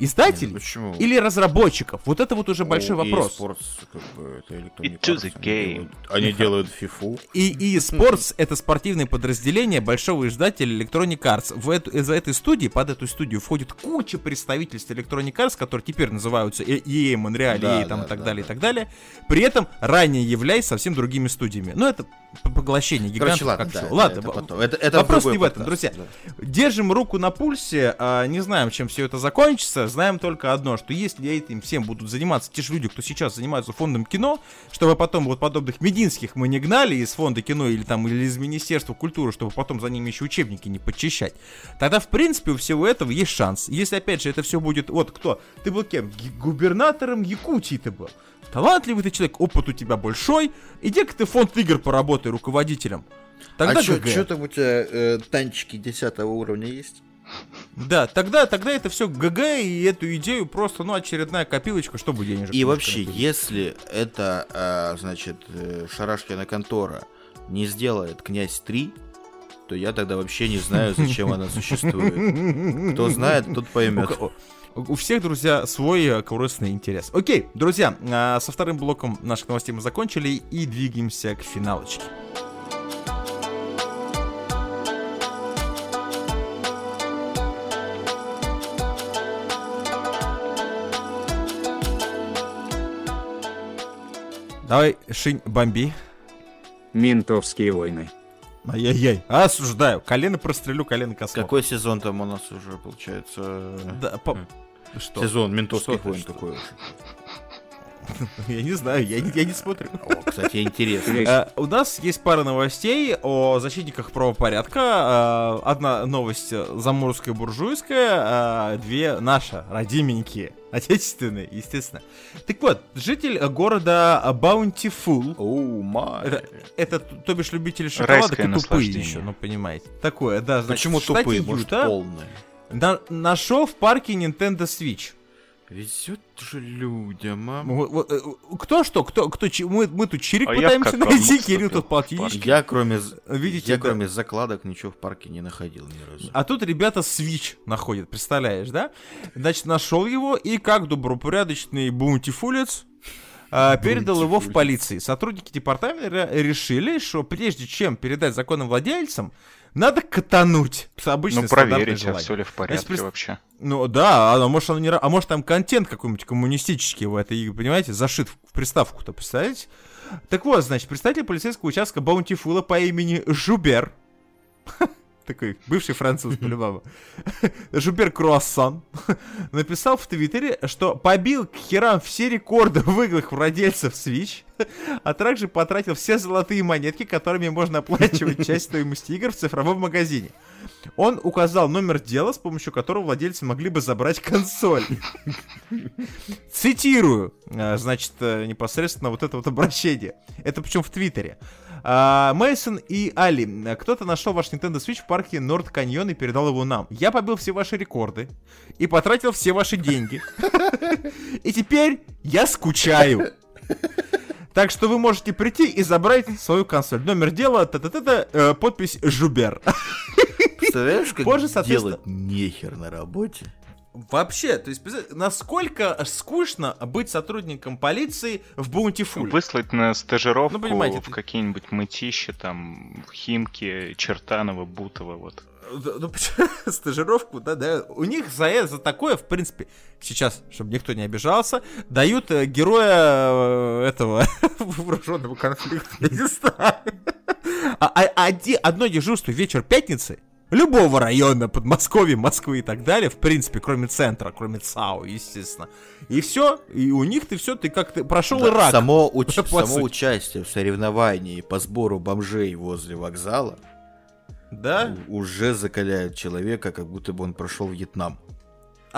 Издателей?
Почему?
Или разработчиков? Вот это вот уже большой
Ну,
вопрос.
eSports, как бы, это Electronic Arts,
the
они
game.
делают- Они делают фифу.
И и eSports это спортивное подразделение большого издателя Electronic Arts. В эту, из-за этой студии, под эту студию входит куча представительств Electronic Arts, которые теперь называются EA, Montreal,
Да,
EA там,
да,
и так
да,
далее,
да.
и так далее. При этом ранее являясь совсем другими студиями. Ну, это поглощение гигантов
Короче, ладно,
как
да,
Ладно,
это потом. Это- это
вопрос не в этом,
подкаст,
друзья.
да.
Держим руку на пульсе, а, не знаем, чем все это закончится. Знаем только одно, что если этим всем будут заниматься те же люди, кто сейчас занимаются фондом кино, чтобы потом вот подобных мединских мы не гнали из фонда кино или там или из Министерства культуры, чтобы потом за ними еще учебники не подчищать, тогда в принципе у всего этого есть шанс. Если опять же это все будет, вот кто, ты был кем? Губернатором Якутии ты был. Талантливый ты человек, опыт у тебя большой, иди-ка ты фонд игр поработай руководителем. Тогда
а что там у тебя э, танчики 10 уровня есть?
Да, тогда, тогда это все ГГ, и эту идею просто, ну, очередная копилочка, чтобы денежек.
И вообще,
накопить.
если это, а, значит, э, Шарашкина контора не сделает князь 3, то я тогда вообще не знаю, зачем она существует. Кто знает, тот поймет.
у всех, друзья, свой э, корыстный интерес. Окей, друзья, а, со вторым блоком наших новостей мы закончили и двигаемся к финалочке. Давай, Шинь, бомби.
Ментовские войны.
Ай-яй-яй. Осуждаю. Колено прострелю, колено космок.
Какой сезон там у нас уже, получается?
Да, по-
М.
Что?
Сезон ментовских войн
что? Я не знаю, я не, я не смотрю.
О, кстати, интересно.
Э, У нас есть пара новостей о защитниках правопорядка. Э, Одна новость э, заморская буржуйская, а две наши, родименькие, отечественные, естественно. Так вот, житель э, города Баунтифул,
Оу, май.
это, это, то бишь любители шоколадок
Райское
и тупые еще, ну понимаете. Такое, да, значит,
Почему тупые? Может,
Юта
полные?
на- нашел в парке Nintendo Switch.
Везет же людям, а.
Вот, э, Кто что? Кто, кто, мы, мы тут чирик
А
пытаемся найти, Кирилл тут полтиннички.
Я кроме,
Видите,
я
да.
кроме закладок ничего в парке не находил ни разу.
А тут ребята Switch находят, представляешь, да? Значит, нашел его и как добропорядочный бунтифулец а, передал его в полиции. Сотрудники департамента решили, что прежде чем передать законным владельцам, надо катануть. Обычно
Ну, проверить, а все ли в порядке
прис-
вообще.
Ну да, а может, оно не, а может там контент какой-нибудь коммунистический в этой, понимаете, зашит в в приставку-то, представляете? Так вот, значит, представитель полицейского участка Баунтифула по имени Жубер такой бывший француз, по-любому, Жубер Круассан, написал в Твиттере, что побил к херам все рекорды выигрых владельцев Switch, а также потратил все золотые монетки, которыми можно оплачивать часть стоимости игр в цифровом магазине. Он указал номер дела, с помощью которого владельцы могли бы забрать консоль. Цитирую, а, значит, э, непосредственно вот это вот обращение. Это причем в Твиттере. А, Мейсон и Али, кто-то нашел ваш Nintendo Switch в парке Норд Каньон и передал его нам. Я побил все ваши рекорды и потратил все ваши деньги. И теперь я скучаю. Так что вы можете прийти и забрать свою консоль. Номер дела, та-та-та-та, э, подпись Жубер.
Представляешь, как
Позже, соответственно-
делать нехер на работе?
Вообще, то есть, насколько скучно быть сотрудником полиции в Bountiful.
Выслать на стажировку
Ну, понимаете,
в
ты-
какие-нибудь мытищи, там, в Химки, Чертаново, Бутово, вот.
Ну, стажировку, да, да. У них за, это- за такое, в принципе, сейчас, чтобы никто не обижался, дают э, героя э, этого вооруженного конфликта, я не знаю. А, а- оди- одно дежурство вечер пятницы любого района Подмосковья, Москвы и так далее, в принципе, кроме центра, кроме ЦАУ, естественно. И все, и у них ты все, ты как-то прошел
Да,
Ирак.
Само, уч- само участие в соревновании по сбору бомжей возле вокзала
Да?
уже закаляет человека, как будто бы он прошел Вьетнам.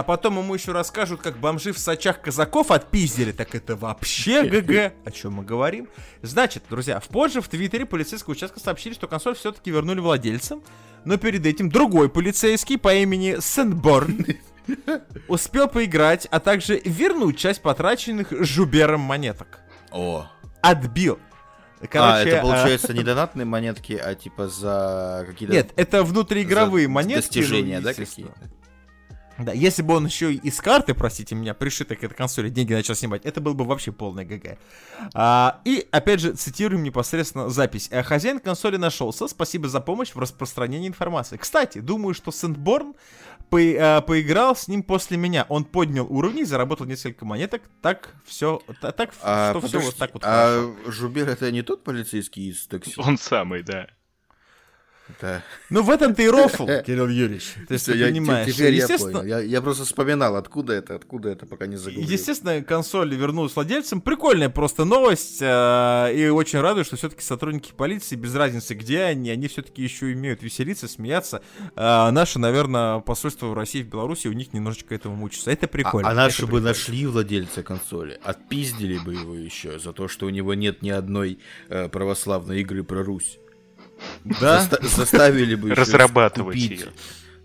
А потом ему еще расскажут, как бомжи в сачах казаков отпиздили. Так это вообще ГГ. О чем мы говорим? Значит, друзья, в позже в Твиттере полицейского участка сообщили, что консоль все-таки вернули владельцам. Но перед этим другой полицейский по имени Сенборн успел поиграть, а также вернуть часть потраченных жубером монеток.
О.
Отбил.
а,
Короче,
это
а,
получается не донатные монетки, а типа за какие-то
Нет, это внутриигровые монетки.
достижения,
ну,
да,
естественно.
какие-то?
Да, если бы он еще и с карты, простите меня, пришитой к этой консоли деньги начал снимать, это был бы вообще полный ГГ. А, и, опять же, цитируем непосредственно запись. «Э, Хозяин консоли нашелся, спасибо за помощь в распространении информации. Кстати, думаю, что Сентборн по- э, поиграл с ним после меня. Он поднял уровни, заработал несколько монеток. Так все, так,
А,
что все
подожди,
вот так вот хорошо.
а Жубер это не тот полицейский из такси?
Он самый, да.
Да.
Ну, в этом-то и рофл, Кирилл Юрьевич. То есть, ты
я-
понимаешь.
Теперь я
Естественно,
понял. Я, я просто вспоминал, откуда это, откуда это, пока не загуглил.
Естественно, консоль вернулась владельцам. Прикольная просто новость. э, И очень радует, что все-таки сотрудники полиции, без разницы где они, они все-таки еще умеют веселиться, смеяться. А Наше, наверное, посольство в России, в Беларуси, у них немножечко этому мучится. Это прикольно.
А, а
это
наши бы
прикольно.
нашли владельца консоли, отпиздили бы его еще за то, что у него нет ни одной э, православной игры про Русь.
Да?
Заста- заставили бы еще
Разрабатывать
купить-
её.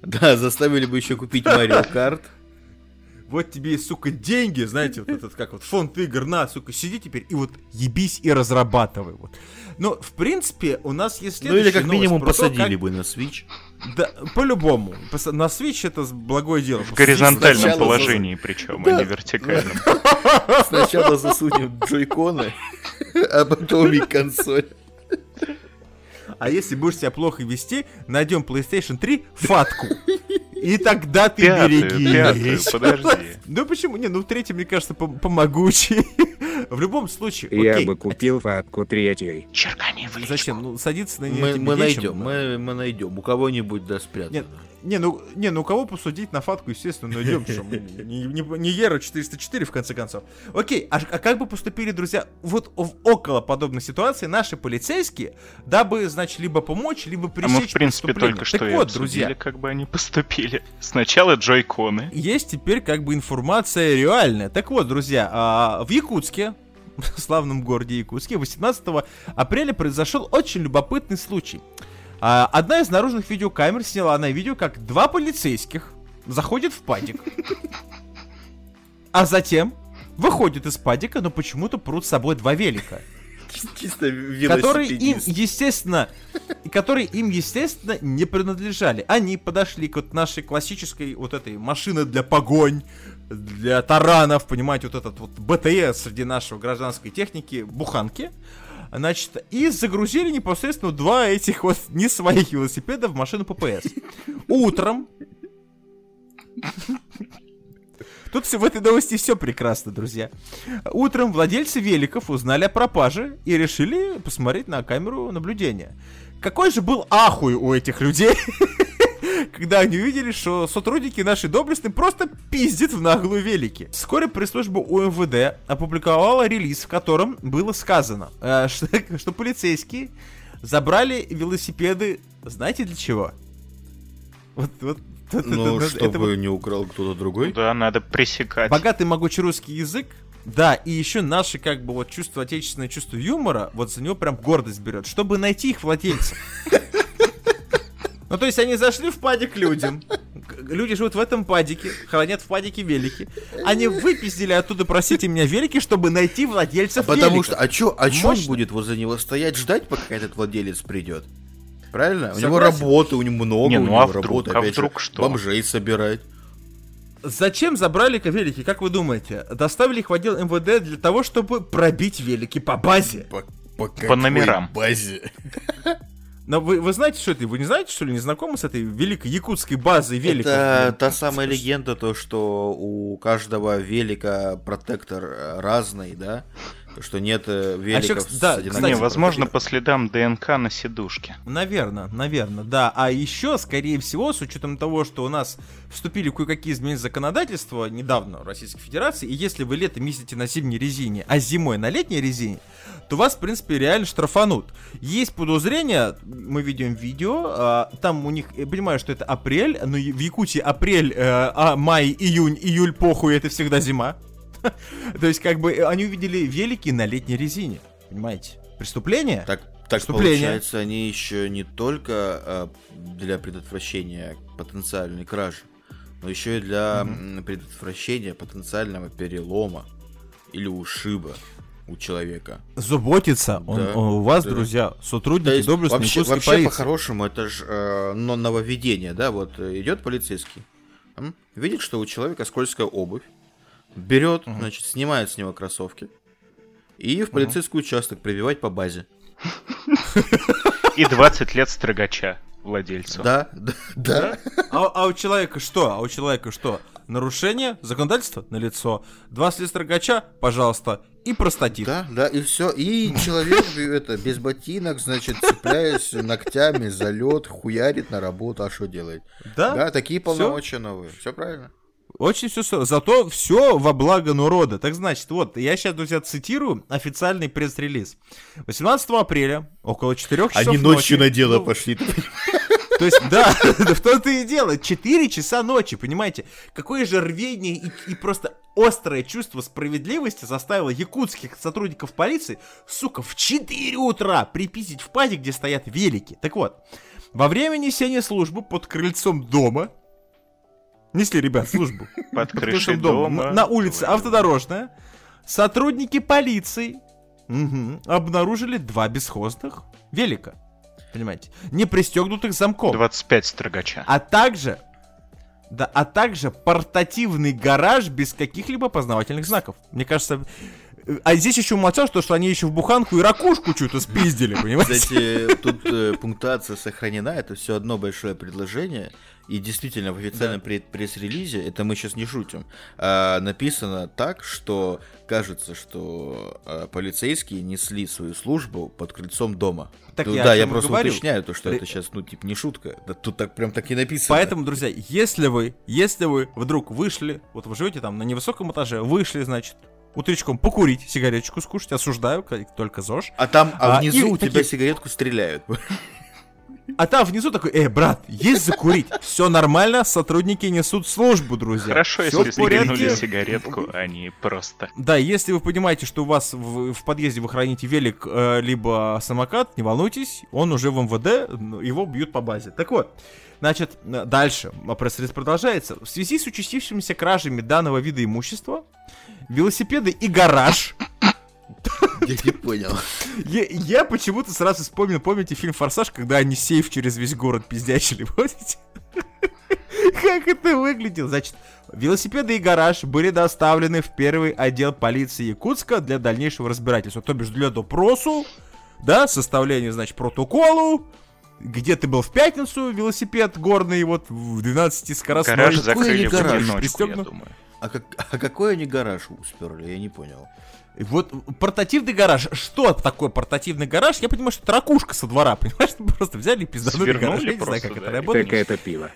Да, заставили бы еще купить Mario Kart.
Вот тебе, сука, деньги, знаете, вот этот, как вот, фонд игр, на, сука, сиди теперь и вот ебись и разрабатывай, вот. Но, в принципе, у нас есть
Ну или как минимум
про то,
посадили
как-
бы на Switch.
Да, по-любому. На Switch это благое дело.
В горизонтальном
сначала
положении причем, а
Да.
не вертикальном.
Сначала засунем джойконы, а потом и консоль.
А если будешь себя плохо вести, найдем PlayStation 3 фатку. И тогда ты
Пятую,
береги.
пятую, подожди.
Ну почему? Не, ну в третьем, мне кажется, пом- помогучий. В любом случае,
Я
окей.
бы купил фатку третьей.
Черкани в личку.
Зачем? Ну, садиться на нее
Мы, мы найдем, мы, мы найдем. У кого-нибудь да спрятано.
Нет, не, ну, не, ну у кого посудить на фатку, естественно, найдем. что мы Не, не, не Ера 404, в конце концов. Окей, а, а как бы поступили, друзья, вот в около подобной ситуации наши полицейские, дабы, значит, либо помочь, либо
А
пресечь
мы, в принципе, только что
так
и
вот, друзья,
как бы они поступили. Сначала джойконы.
есть теперь как бы информация реальная. Так вот, друзья, а, в Якутске, в славном городе Якутске, 18 апреля произошел очень любопытный случай. А, Одна из наружных видеокамер сняла на видео, как два полицейских заходят в падик, а затем выходят из падика, но почему-то прут с собой два велика
Чисто
которые им, естественно, которые им, естественно, не принадлежали. Они подошли к вот нашей классической вот этой машины для погонь, для таранов, понимаете, вот этот вот БТС среди нашего гражданской техники, буханки. Значит, и загрузили непосредственно два этих вот не своих велосипеда в машину ППС. Утром Тут все, в этой новости все прекрасно, друзья. Утром владельцы великов узнали о пропаже и решили посмотреть на камеру наблюдения. какой же был ахуй у этих людей, когда они увидели, что сотрудники нашей доблестной просто пиздят в наглую велики. Вскоре пресс-служба УМВД опубликовала релиз, в котором было сказано, э, что, что полицейские забрали велосипеды, знаете для чего? Вот, вот, вот
Ну,
это- это
чтобы
вот
не украл кто-то другой.
Да, надо пресекать.
богатый могучий русский язык, да, и еще наше как бы вот чувство отечественное чувство юмора, вот за него прям гордость берет, чтобы найти их владельцев. Ну, то есть они зашли в падик к людям. Люди живут в этом падике, хранят в падике велики. Они выпиздили оттуда, простите меня, велики, чтобы найти владельцев
Потому
великов.
что, а чё, а чё он будет возле него стоять, ждать, пока этот владелец придет? Правильно? У него
Согласен.
работы, у него много,
Не,
у
ну
него
а вдруг,
работа,
а
опять же,
вдруг что?
бомжей собирать.
Зачем забрали велики, как вы думаете? Доставили их в отдел МВД для того, чтобы пробить велики по базе.
По, по, какой
номерам.
базе?
Но вы, вы знаете, что это? Вы не знаете, что ли, не знакомы с этой великой якутской базой великов?
Это та самая легенда, то, что у каждого велика протектор э, разный, да? То, что нет э, великов
кс- да,
с
кстати,
одинаковым
Не, возможно, по следам ДНК на сидушке.
Наверное, наверное, да. А еще, скорее всего, с учетом того, что у нас вступили кое-какие изменения законодательства недавно в Российской Федерации, и если вы летом ездите на зимней резине, а зимой на летней резине, то вас, в принципе, реально штрафанут. Есть подозрение, мы видим видео, а, там у них, я понимаю, что это апрель, но в Якутии апрель, э, а май, июнь, июль, похуй, это всегда зима. То есть, как бы, э, они увидели велики на летней резине, понимаете? Преступление?
Так, так получается, они еще не только э, для предотвращения потенциальной кражи, но еще и для м, предотвращения потенциального перелома или ушиба у человека.
заботиться он,
Да,
он у вас,
да.
друзья,
То
сотрудники
есть
доблестной
вообще, вообще
полиции.
по-хорошему это же нововведение, да, вот э, идет полицейский, видит, что у человека скользкая обувь, берет, значит, снимает с него кроссовки и в полицейский участок прививать по базе.
И 20 лет строгача владельцу.
Да, да, да.
А, а у человека что? А у человека что? Нарушение законодательства на лицо. Два лет строгача, пожалуйста, и простатит.
Да, да, и все. И человек это без ботинок, значит, цепляясь ногтями за лед, хуярит на работу, а что делает?
Да?
Да, такие полномочия новые. Все правильно.
Очень все, зато все во благо народа. Так значит, вот, я сейчас, друзья, цитирую официальный пресс-релиз. 18 апреля, около 4 часов
Они ночью
ночи,
на дело
ну,
пошли.
То есть, да, в том-то и дело. 4 часа ночи, понимаете? Какое же рвение и, и просто острое чувство справедливости заставило якутских сотрудников полиции, сука, в 4 утра припиздить в паде, где стоят велики. Так вот, во время несения службы под крыльцом дома, несли, ребят, службу,
Под
под
крышей
дома,
дома.
на, улице автодорожная, сотрудники полиции обнаружили два бесхозных велика. Понимаете? Не пристегнутых замком.
25 строгача.
А также, да, а также портативный гараж без каких-либо познавательных знаков. Мне кажется, э, а здесь еще молчал, что, что они еще в буханку и ракушку что-то спиздили, понимаете?
Кстати, тут э, пунктуация сохранена, это все одно большое предложение. И действительно, в официальном пред- пресс-релизе, это мы сейчас не шутим, а, написано так, что кажется, что а, полицейские несли свою службу под крыльцом дома.
Так
Ну
я
да, я просто
говорю.
уточняю, то, что
Ре-
это сейчас, ну, типа, не шутка. Да тут так прям так и написано.
Поэтому, друзья, если вы, если вы вдруг вышли, вот вы живете там на невысоком этаже, вышли, значит, утречком покурить, сигареточку скушать, осуждаю, только ЗОЖ.
А там, а
А,
внизу
и
у тебя
такие-
сигаретку стреляют.
А там внизу такой, эй, брат, есть закурить. Все нормально, сотрудники несут службу, друзья.
Хорошо,
Всё
если сиганули сигаретку, а не просто.
Да, если вы понимаете, что у вас в, в подъезде вы храните велик, э, либо самокат, не волнуйтесь, он уже в МВД, его бьют по базе. Так вот, значит, э, дальше, пресс-релиз продолжается. В связи с участившимися кражами данного вида имущества, велосипеды и гараж,
Я не понял.
я, я почему-то сразу вспомнил, помните фильм «Форсаж», когда они сейф через весь город пиздячили, помните? Как это выглядело? Значит, велосипеды и гараж были доставлены в первый отдел полиции Якутска для дальнейшего разбирательства. То бишь для допросу, да, составления, значит, протоколу, где ты был в пятницу, велосипед горный, вот в 12 скоростной.
Гараж закрыли в
гараж?
одиночку, я думаю.
А, как, а какой они гараж усперли, я не понял.
Вот портативный гараж. Что такое портативный гараж? Я понимаю, что это ракушка со двора, понимаешь? Просто взяли и пизданули
Свернули
гараж. Я не знаю, как
да,
это работает.
Это пиво.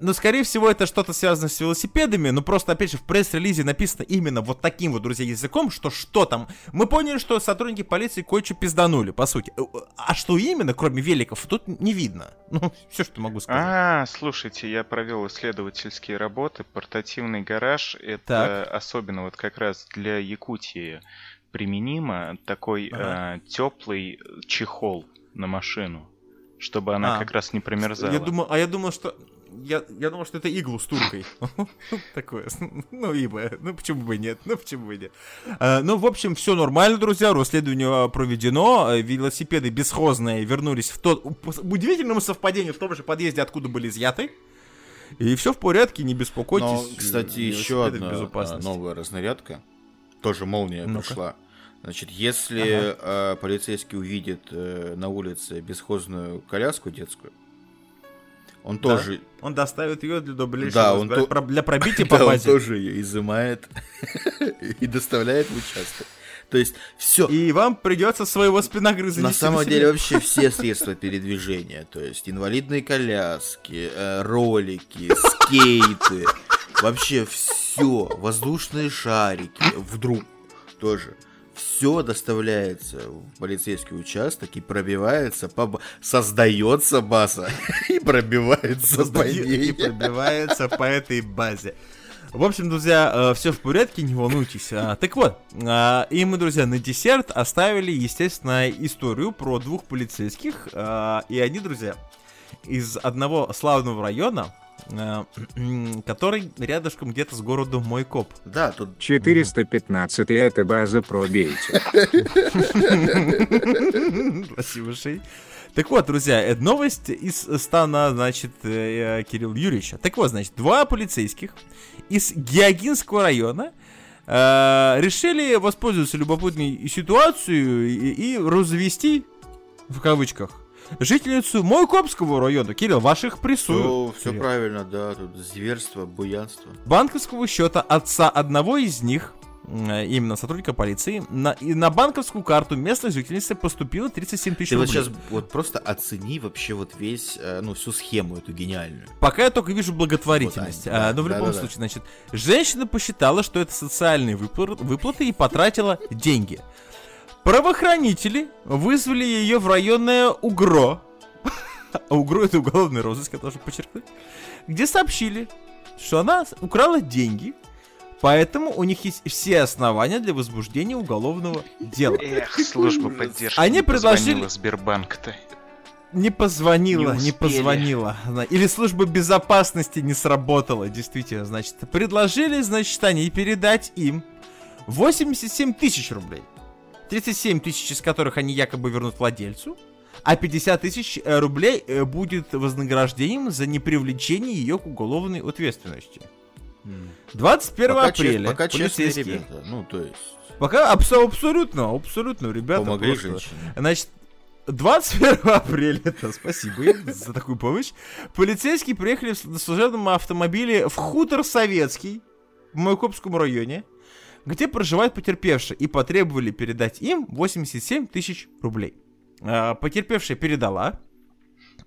Но, скорее всего, это что-то связано с велосипедами, но просто, опять же, в пресс-релизе написано именно вот таким вот, друзья, языком, что что там. Мы поняли, что сотрудники полиции кое-что пизданули, по сути. Э, А что именно, кроме великов, тут не видно. Ну, все, что могу сказать.
А, слушайте, я провел исследовательские работы. Портативный гараж это
Так.
особенно вот как раз для Якутии применимо такой
Ага.
теплый чехол на машину, чтобы она
А.
как раз не промерзала.
Я думал, а я думал, что... Я, я думал, что это иглу с туркой. Такое. Ну, ибо. Ну, почему бы нет? Ну, почему бы нет? А, Ну, в общем, все нормально, друзья. Расследование а, проведено. А, Велосипеды бесхозные вернулись в тот... Удивительному совпадению в том же подъезде, откуда были изъяты. И все в порядке, не беспокойтесь.
Но, кстати, еще
Велосипеды в
одна новая разнарядка. Тоже молния
Ну-ка.
пришла. Значит, если а, полицейский увидит э, на улице бесхозную коляску детскую, он
Да.
тоже,
Он доставит ее для, до ближайшего
Да, он то-
для пробития по
да, он
базе.
тоже ее изымает и доставляет в участок. То есть все.
И вам придется своего спиногрыза
На самом деле вообще все средства передвижения, то есть инвалидные коляски, э, ролики, скейты, вообще все, воздушные шарики, вдруг тоже. Все доставляется в полицейский участок и пробивается, по, создается база и пробивается по
Создает и
ней.
пробивается по этой базе. В общем, друзья, все в порядке, не волнуйтесь. А, Так вот, а, и мы, друзья, на десерт оставили, естественно, историю про двух полицейских. а, И они, друзья, из одного славного района, который рядышком где-то с городом Мойкоп.
Да, тут
415 это база пробейте.
Спасибо, Шей. Так вот, друзья, это новость из стана, значит, э, э, Кирилла Юрьевича. Так вот, значит, два полицейских из Геогинского района э, решили воспользоваться любопытной ситуацией и, и развести, в кавычках, жительницу Мойкопского района. Кирилл, ваших прессуют.
все,
Кирилл.
правильно, да, тут зверство, буянство.
банковского счета отца одного из них, э, именно сотрудника полиции, на, и на банковскую карту местной жительницы поступило 37 тысяч
Ты вот
рублей.
сейчас вот просто оцени вообще вот весь, э, ну, всю схему эту гениальную.
Пока я только вижу благотворительность.
Вот, да,
А, но в
да,
любом
да, да.
случае, значит, женщина посчитала, что это социальные выпла- выплаты и потратила деньги. Правоохранители вызвали ее в районное УГРО. А УГРО это уголовный розыск, я должен подчеркнуть. Где сообщили, что она украла деньги, поэтому у них есть все основания для возбуждения уголовного дела.
Эх, служба поддержки.
Они
не
предложили-
позвонила Сбербанк-то.
Не позвонила,
Не
не, позвонила. Или служба безопасности не сработала, действительно, значит. Предложили, значит, они передать им 87 тысяч рублей. 37 тысяч из которых они якобы вернут владельцу, а 50 тысяч э, рублей э, будет вознаграждением за непривлечение ее к уголовной ответственности. 21
Пока чест-
апреля
пока честные
полицейские-
ребята, ну, то есть,
Пока абсо- абсолютно, абсолютно, ребята.
помогли
просто-
женщине.
Значит, 21 апреля, это спасибо им за такую помощь, полицейские приехали в- на служебном автомобиле в хутор Советский в Майкопском районе, где проживает потерпевший, и потребовали передать им 87 тысяч рублей. А, Потерпевшая передала,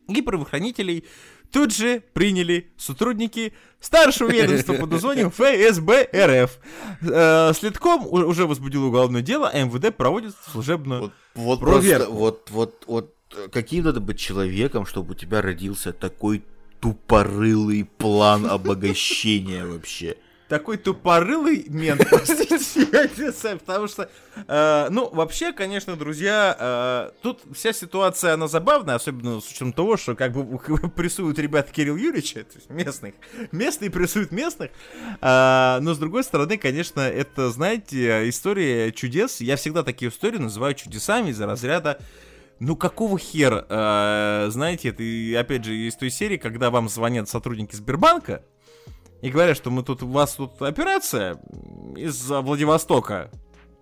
и правоохранителей тут же приняли сотрудники старшего ведомства под названием ФСБ РФ. Э, Следком уже возбудил уголовное дело, а МВД проводит служебную
Вот, вот
Проверку.
просто, вот, вот, вот, каким надо быть человеком, чтобы у тебя родился такой тупорылый план обогащения вообще?
Такой тупорылый мент, простите, потому что, э, ну, вообще, конечно, друзья, э, тут вся ситуация, она забавная, особенно с учетом того, что как бы прессуют ребят Кирилл Юрьевича, то есть местных, местные прессуют местных, А, но с другой стороны, конечно, это, знаете, история чудес, я всегда такие истории называю чудесами из-за разряда ну какого хера, э, знаете, это опять же из той серии, когда вам звонят сотрудники Сбербанка, и говорят, что мы тут, у вас тут операция из Владивостока.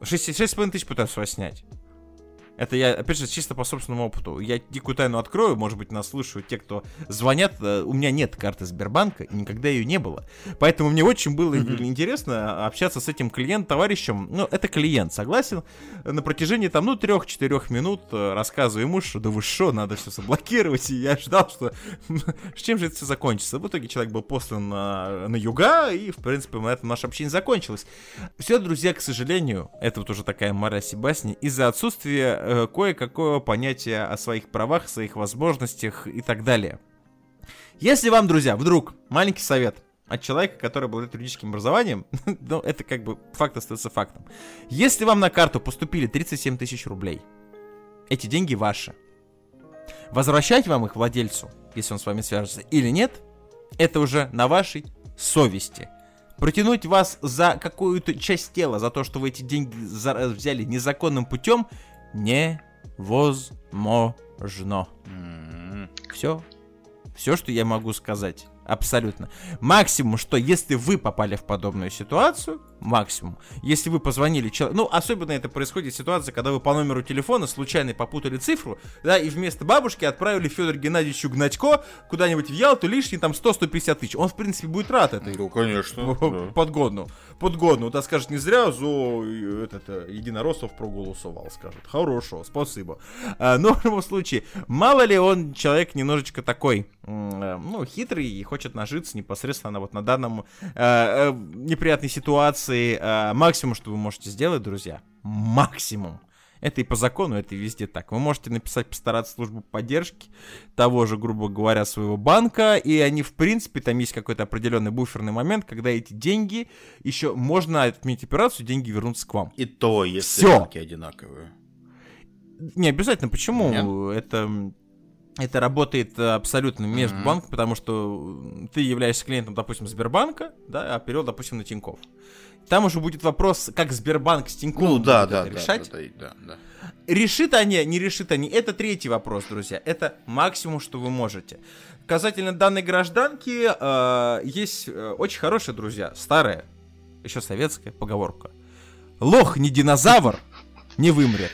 6,5 тысяч пытаются вас снять. Это я, опять же, чисто по собственному опыту. Я дикую тайну открою, может быть, нас слушают те, кто звонят. Э, У меня нет карты Сбербанка, и никогда ее не было. Поэтому мне очень было интересно общаться с этим клиент-товарищем. Ну, это клиент, согласен? На протяжении там, ну, трех-четырех минут э, рассказываю ему, что да вы что, надо все заблокировать. И я ждал, что с чем же это все закончится. В итоге человек был послан на, на юга, и, в принципе, на этом наше общение закончилось. Все, друзья, к сожалению, это вот уже такая мораль басни, из-за отсутствия э, кое-какого понятия о своих правах, своих возможностях и так далее. Если вам, друзья, вдруг маленький совет от человека, который обладает юридическим образованием, ну, это как бы факт остается фактом. Если вам на карту поступили 37 тысяч рублей, эти деньги ваши. Возвращать вам их владельцу, если он с вами свяжется, или нет, это уже на вашей совести. Протянуть вас за какую-то часть тела, за то, что вы эти деньги взяли незаконным путем, невозможно.
М,
Все. Все, что я могу сказать. Абсолютно. Максимум, что если вы попали в подобную ситуацию, максимум, если вы позвонили человеку, ну, особенно это происходит ситуация, когда вы по номеру телефона случайно попутали цифру, да, и вместо бабушки отправили Федор Геннадьевичу Гнатько куда-нибудь в Ялту лишние там 100-150 тысяч. Он, в принципе, будет рад этой
Ну, конечно. да.
подгодну. Подгодну. Да скажет, не зря зо этот, э, единороссов проголосовал, скажет. Хорошо, спасибо. А, но в любом случае, мало ли он человек немножечко такой, э, ну, хитрый и хочет нажиться непосредственно вот на данном э, э, неприятной ситуации. Э, максимум, что вы можете сделать, друзья, максимум. Это и по закону, это и везде так. Вы можете написать, постараться службу поддержки того же, грубо говоря, своего банка, и они, в принципе, там есть какой-то определенный буферный момент, когда эти деньги еще можно отменить операцию, деньги вернутся к вам.
И то, если
Всё.
банки одинаковые.
Не обязательно, почему? Это это работает э, абсолютно между
Мгм.
банком, потому что ты являешься клиентом, допустим, Сбербанка, да, а перевел, допустим, на Тинькофф. Там уже будет вопрос, как Сбербанк с Тинькоффом
Ну да, да,
это
да,
решать.
да, да, да.
Решит они, не решит они, это третий вопрос, друзья. Это максимум, что вы можете. Касательно данной гражданки, э, есть э, очень хорошая, друзья, старая, еще советская поговорка. Лох не динозавр, не вымрет.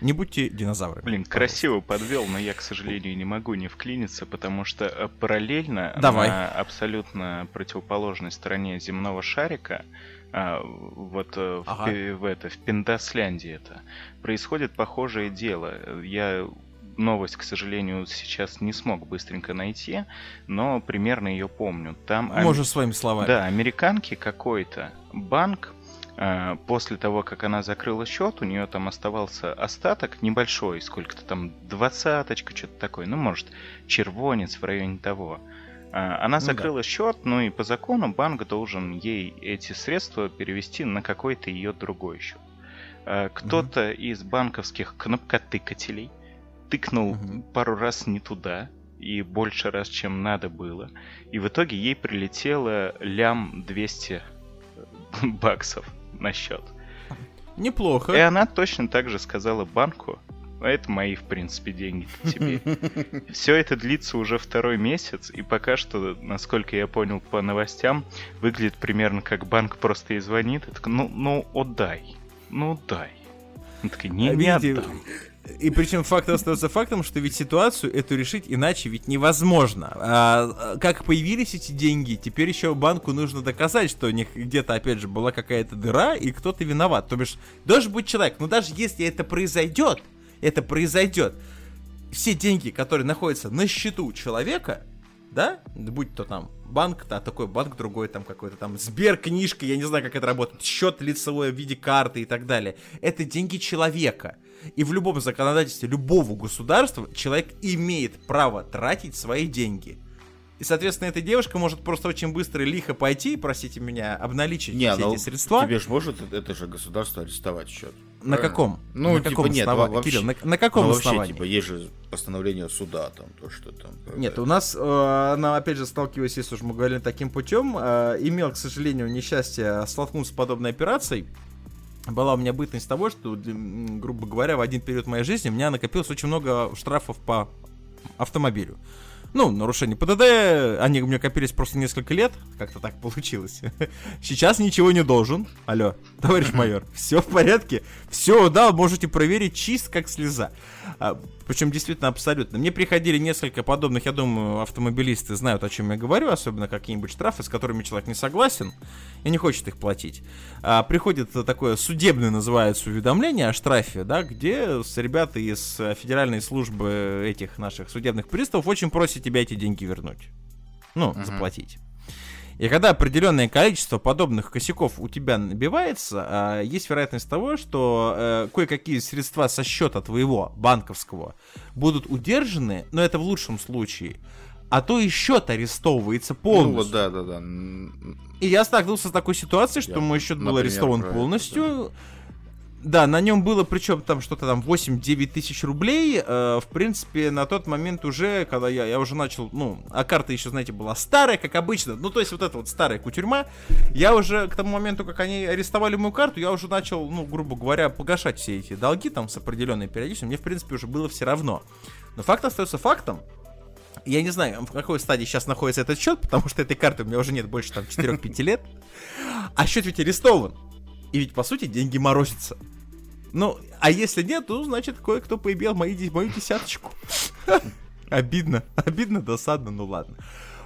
Не будьте динозаврами.
Блин,
пожалуйста.
красиво подвел, но я, к сожалению, не могу не вклиниться, потому что э, параллельно
Давай.
на абсолютно противоположной стороне земного шарика, а, вот э, в,
Ага.
Пи- в это, в Пиндасляндии это, происходит похожее дело. Я новость, к сожалению, сейчас не смог быстренько найти, но примерно ее помню. Там ам-
Можешь своими словами.
да, американки какой-то банк после того, как она закрыла счет, у нее там оставался остаток небольшой, сколько-то там двадцаточка, что-то такое, ну, может, червонец в районе того. А, Она
Ну да.
закрыла счет, ну и по закону банк должен ей эти средства перевести на какой-то ее другой счет. А, Кто-то из банковских кнопкотыкателей тыкнул
Мгм.
пару раз не туда, и больше раз, чем надо было. И в итоге ей прилетело лям 200 баксов на счет.
Неплохо.
И она точно так же сказала банку, «А это мои, в принципе, деньги тебе. Все это длится уже второй месяц, и пока что, насколько я понял по новостям, выглядит примерно как банк просто ей звонит, и такой, ну, ну, отдай, ну, дай. Он такой, не,
А
не
видите,
отдам.
И причем факт остается фактом, что ведь ситуацию эту решить иначе ведь невозможно. А, а, как появились эти деньги, теперь еще банку нужно доказать, что у них где-то, опять же, была какая-то дыра, и кто-то виноват. То бишь, должен быть человек. Но даже если это произойдет, это произойдет, все деньги, которые находятся на счету человека, да, будь то там банк, да, такой банк, другой там какой-то там Сбер книжка, я не знаю, как это работает, счет лицевой в виде карты и так далее. Это деньги человека. И в любом законодательстве любого государства человек имеет право тратить свои деньги. И, соответственно, эта девушка может просто очень быстро и лихо пойти простите меня, обналичить
Не,
все
ну,
эти средства.
тебе же может это, же государство арестовать счет.
На каком?
Ну,
на
типа,
каком
нет,
основании?
вообще-
Кирилл, на, на каком
Ну, вообще,
основании?
типа, есть же постановление суда, там, то, что там...
Нет, у нас, э, она, опять же, сталкиваясь, если уж мы говорили таким путем, э, имел, к сожалению, несчастье столкнуться с подобной операцией. Была у меня бытность того, что, грубо говоря, в один период моей жизни у меня накопилось очень много штрафов по автомобилю. Ну, нарушение ПДД, они у меня копились просто несколько лет, как-то так получилось. Сейчас ничего не должен. Алло, товарищ майор, все в порядке? Все, да, можете проверить чист как слеза. Причем действительно абсолютно. Мне приходили несколько подобных, я думаю, автомобилисты знают, о чем я говорю, особенно какие-нибудь штрафы, с которыми человек не согласен и не хочет их платить. А, приходит такое судебное называется уведомление о штрафе, да, где с ребята из федеральной службы этих наших судебных приставов очень просят тебя эти деньги вернуть. Ну,
Мгм.
заплатить. И когда определенное количество подобных косяков у тебя набивается, а, есть вероятность того, что э, кое-какие средства со счета твоего банковского будут удержаны, но это в лучшем случае. А то и счет арестовывается
Ну
полностью.
вот, да, да, да.
И я столкнулся с такой ситуацией, что
Я,
мой счет был арестован
про
полностью. Да, на нем было причем там что-то там 8-9 тысяч рублей. Э, в принципе, на тот момент уже, когда я, я уже начал, ну, а карта еще, знаете, была старая, как обычно. Ну, то есть вот эта вот старая кутюрьма. Я уже к тому моменту, как они арестовали мою карту, я уже начал, ну, грубо говоря, погашать все эти долги там с определенной периодичностью. Мне, в принципе, уже было все равно. Но факт остается фактом. Я не знаю, в какой стадии сейчас находится этот счет, потому что этой карты у меня уже нет больше там 4-5 лет. А счет ведь арестован. И ведь, по сути, деньги морозятся. Ну, а если нет, то, значит, кое-кто поебел де- мою десяточку. Обидно, обидно, досадно, ну ладно.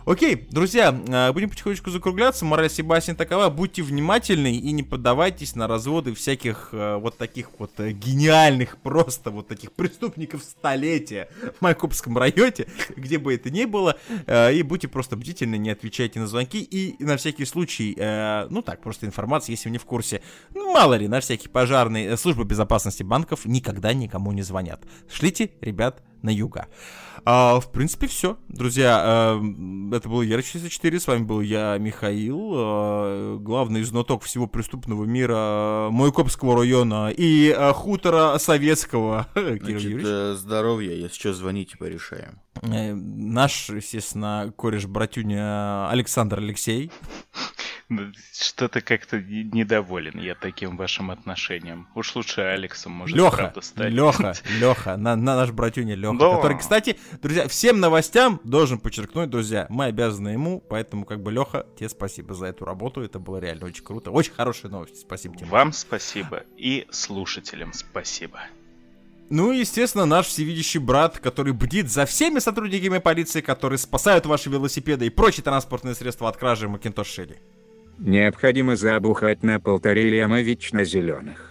Окей, друзья, э, будем потихонечку закругляться. Мораль Себастьян такова. Будьте внимательны и не поддавайтесь на разводы всяких э, вот таких вот э, гениальных просто вот таких преступников столетия в Майкопском районе, где бы это ни было. И будьте просто бдительны, не отвечайте на звонки. И на всякий случай, ну так, просто информация, если вы не в курсе. Ну, мало ли, на всякий пожарный, служба безопасности банков никогда никому не звонят. Шлите, ребят, на юга. А, в принципе, все. Друзья, э, это был Яр-64, с вами был я, Михаил, э, главный знаток всего преступного мира Майкопского района и э, хутора советского.
Значит, э, здоровья, если что, звоните, порешаем.
Э, Наш, естественно, кореш-братюня Александр Алексей.
Ну, Что-то как-то не- недоволен я таким вашим отношением. Уж лучше Алексом может
Леха,
правда стать.
Леха, Леха, на, на наш братюня Леха,
Да.
который, кстати, друзья, всем новостям должен подчеркнуть, друзья, мы обязаны ему, поэтому как бы Леха, тебе спасибо за эту работу, это было реально очень круто, очень хорошие новости, спасибо тебе.
Вам спасибо и слушателям спасибо.
Ну и, естественно, наш всевидящий брат, который бдит за всеми сотрудниками полиции, которые спасают ваши велосипеды и прочие транспортные средства от кражи Макинтош Шелли.
Необходимо забухать на полторы лема вечно зеленых.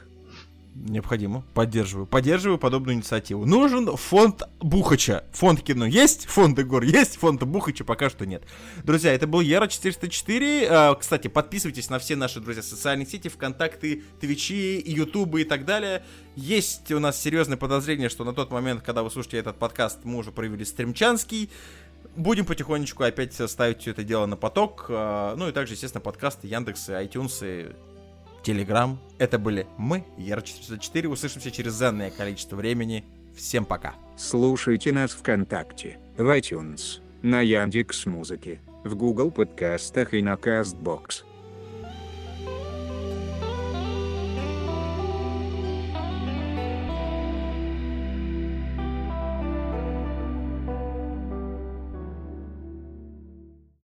Необходимо. Поддерживаю. Поддерживаю подобную инициативу. Нужен фонд Бухача. Фонд кино есть, фонд Игор есть, фонда Бухача пока что нет. Друзья, это был Яра 404. А, Кстати, подписывайтесь на все наши, друзья, социальные сети, ВКонтакты, Твичи, Ютубы и так далее. Есть у нас серьезное подозрение, что на тот момент, когда вы слушаете этот подкаст, мы уже проявили стримчанский. Будем потихонечку опять ставить все это дело на поток. А, Ну и также, естественно, подкасты, Яндексы, iTunes, Телеграм. Это были мы, Яр404. Услышимся через данное количество времени. Всем пока.
Слушайте нас ВКонтакте, в iTunes, на Яндекс Музыке, в Google подкастах и на Castbox.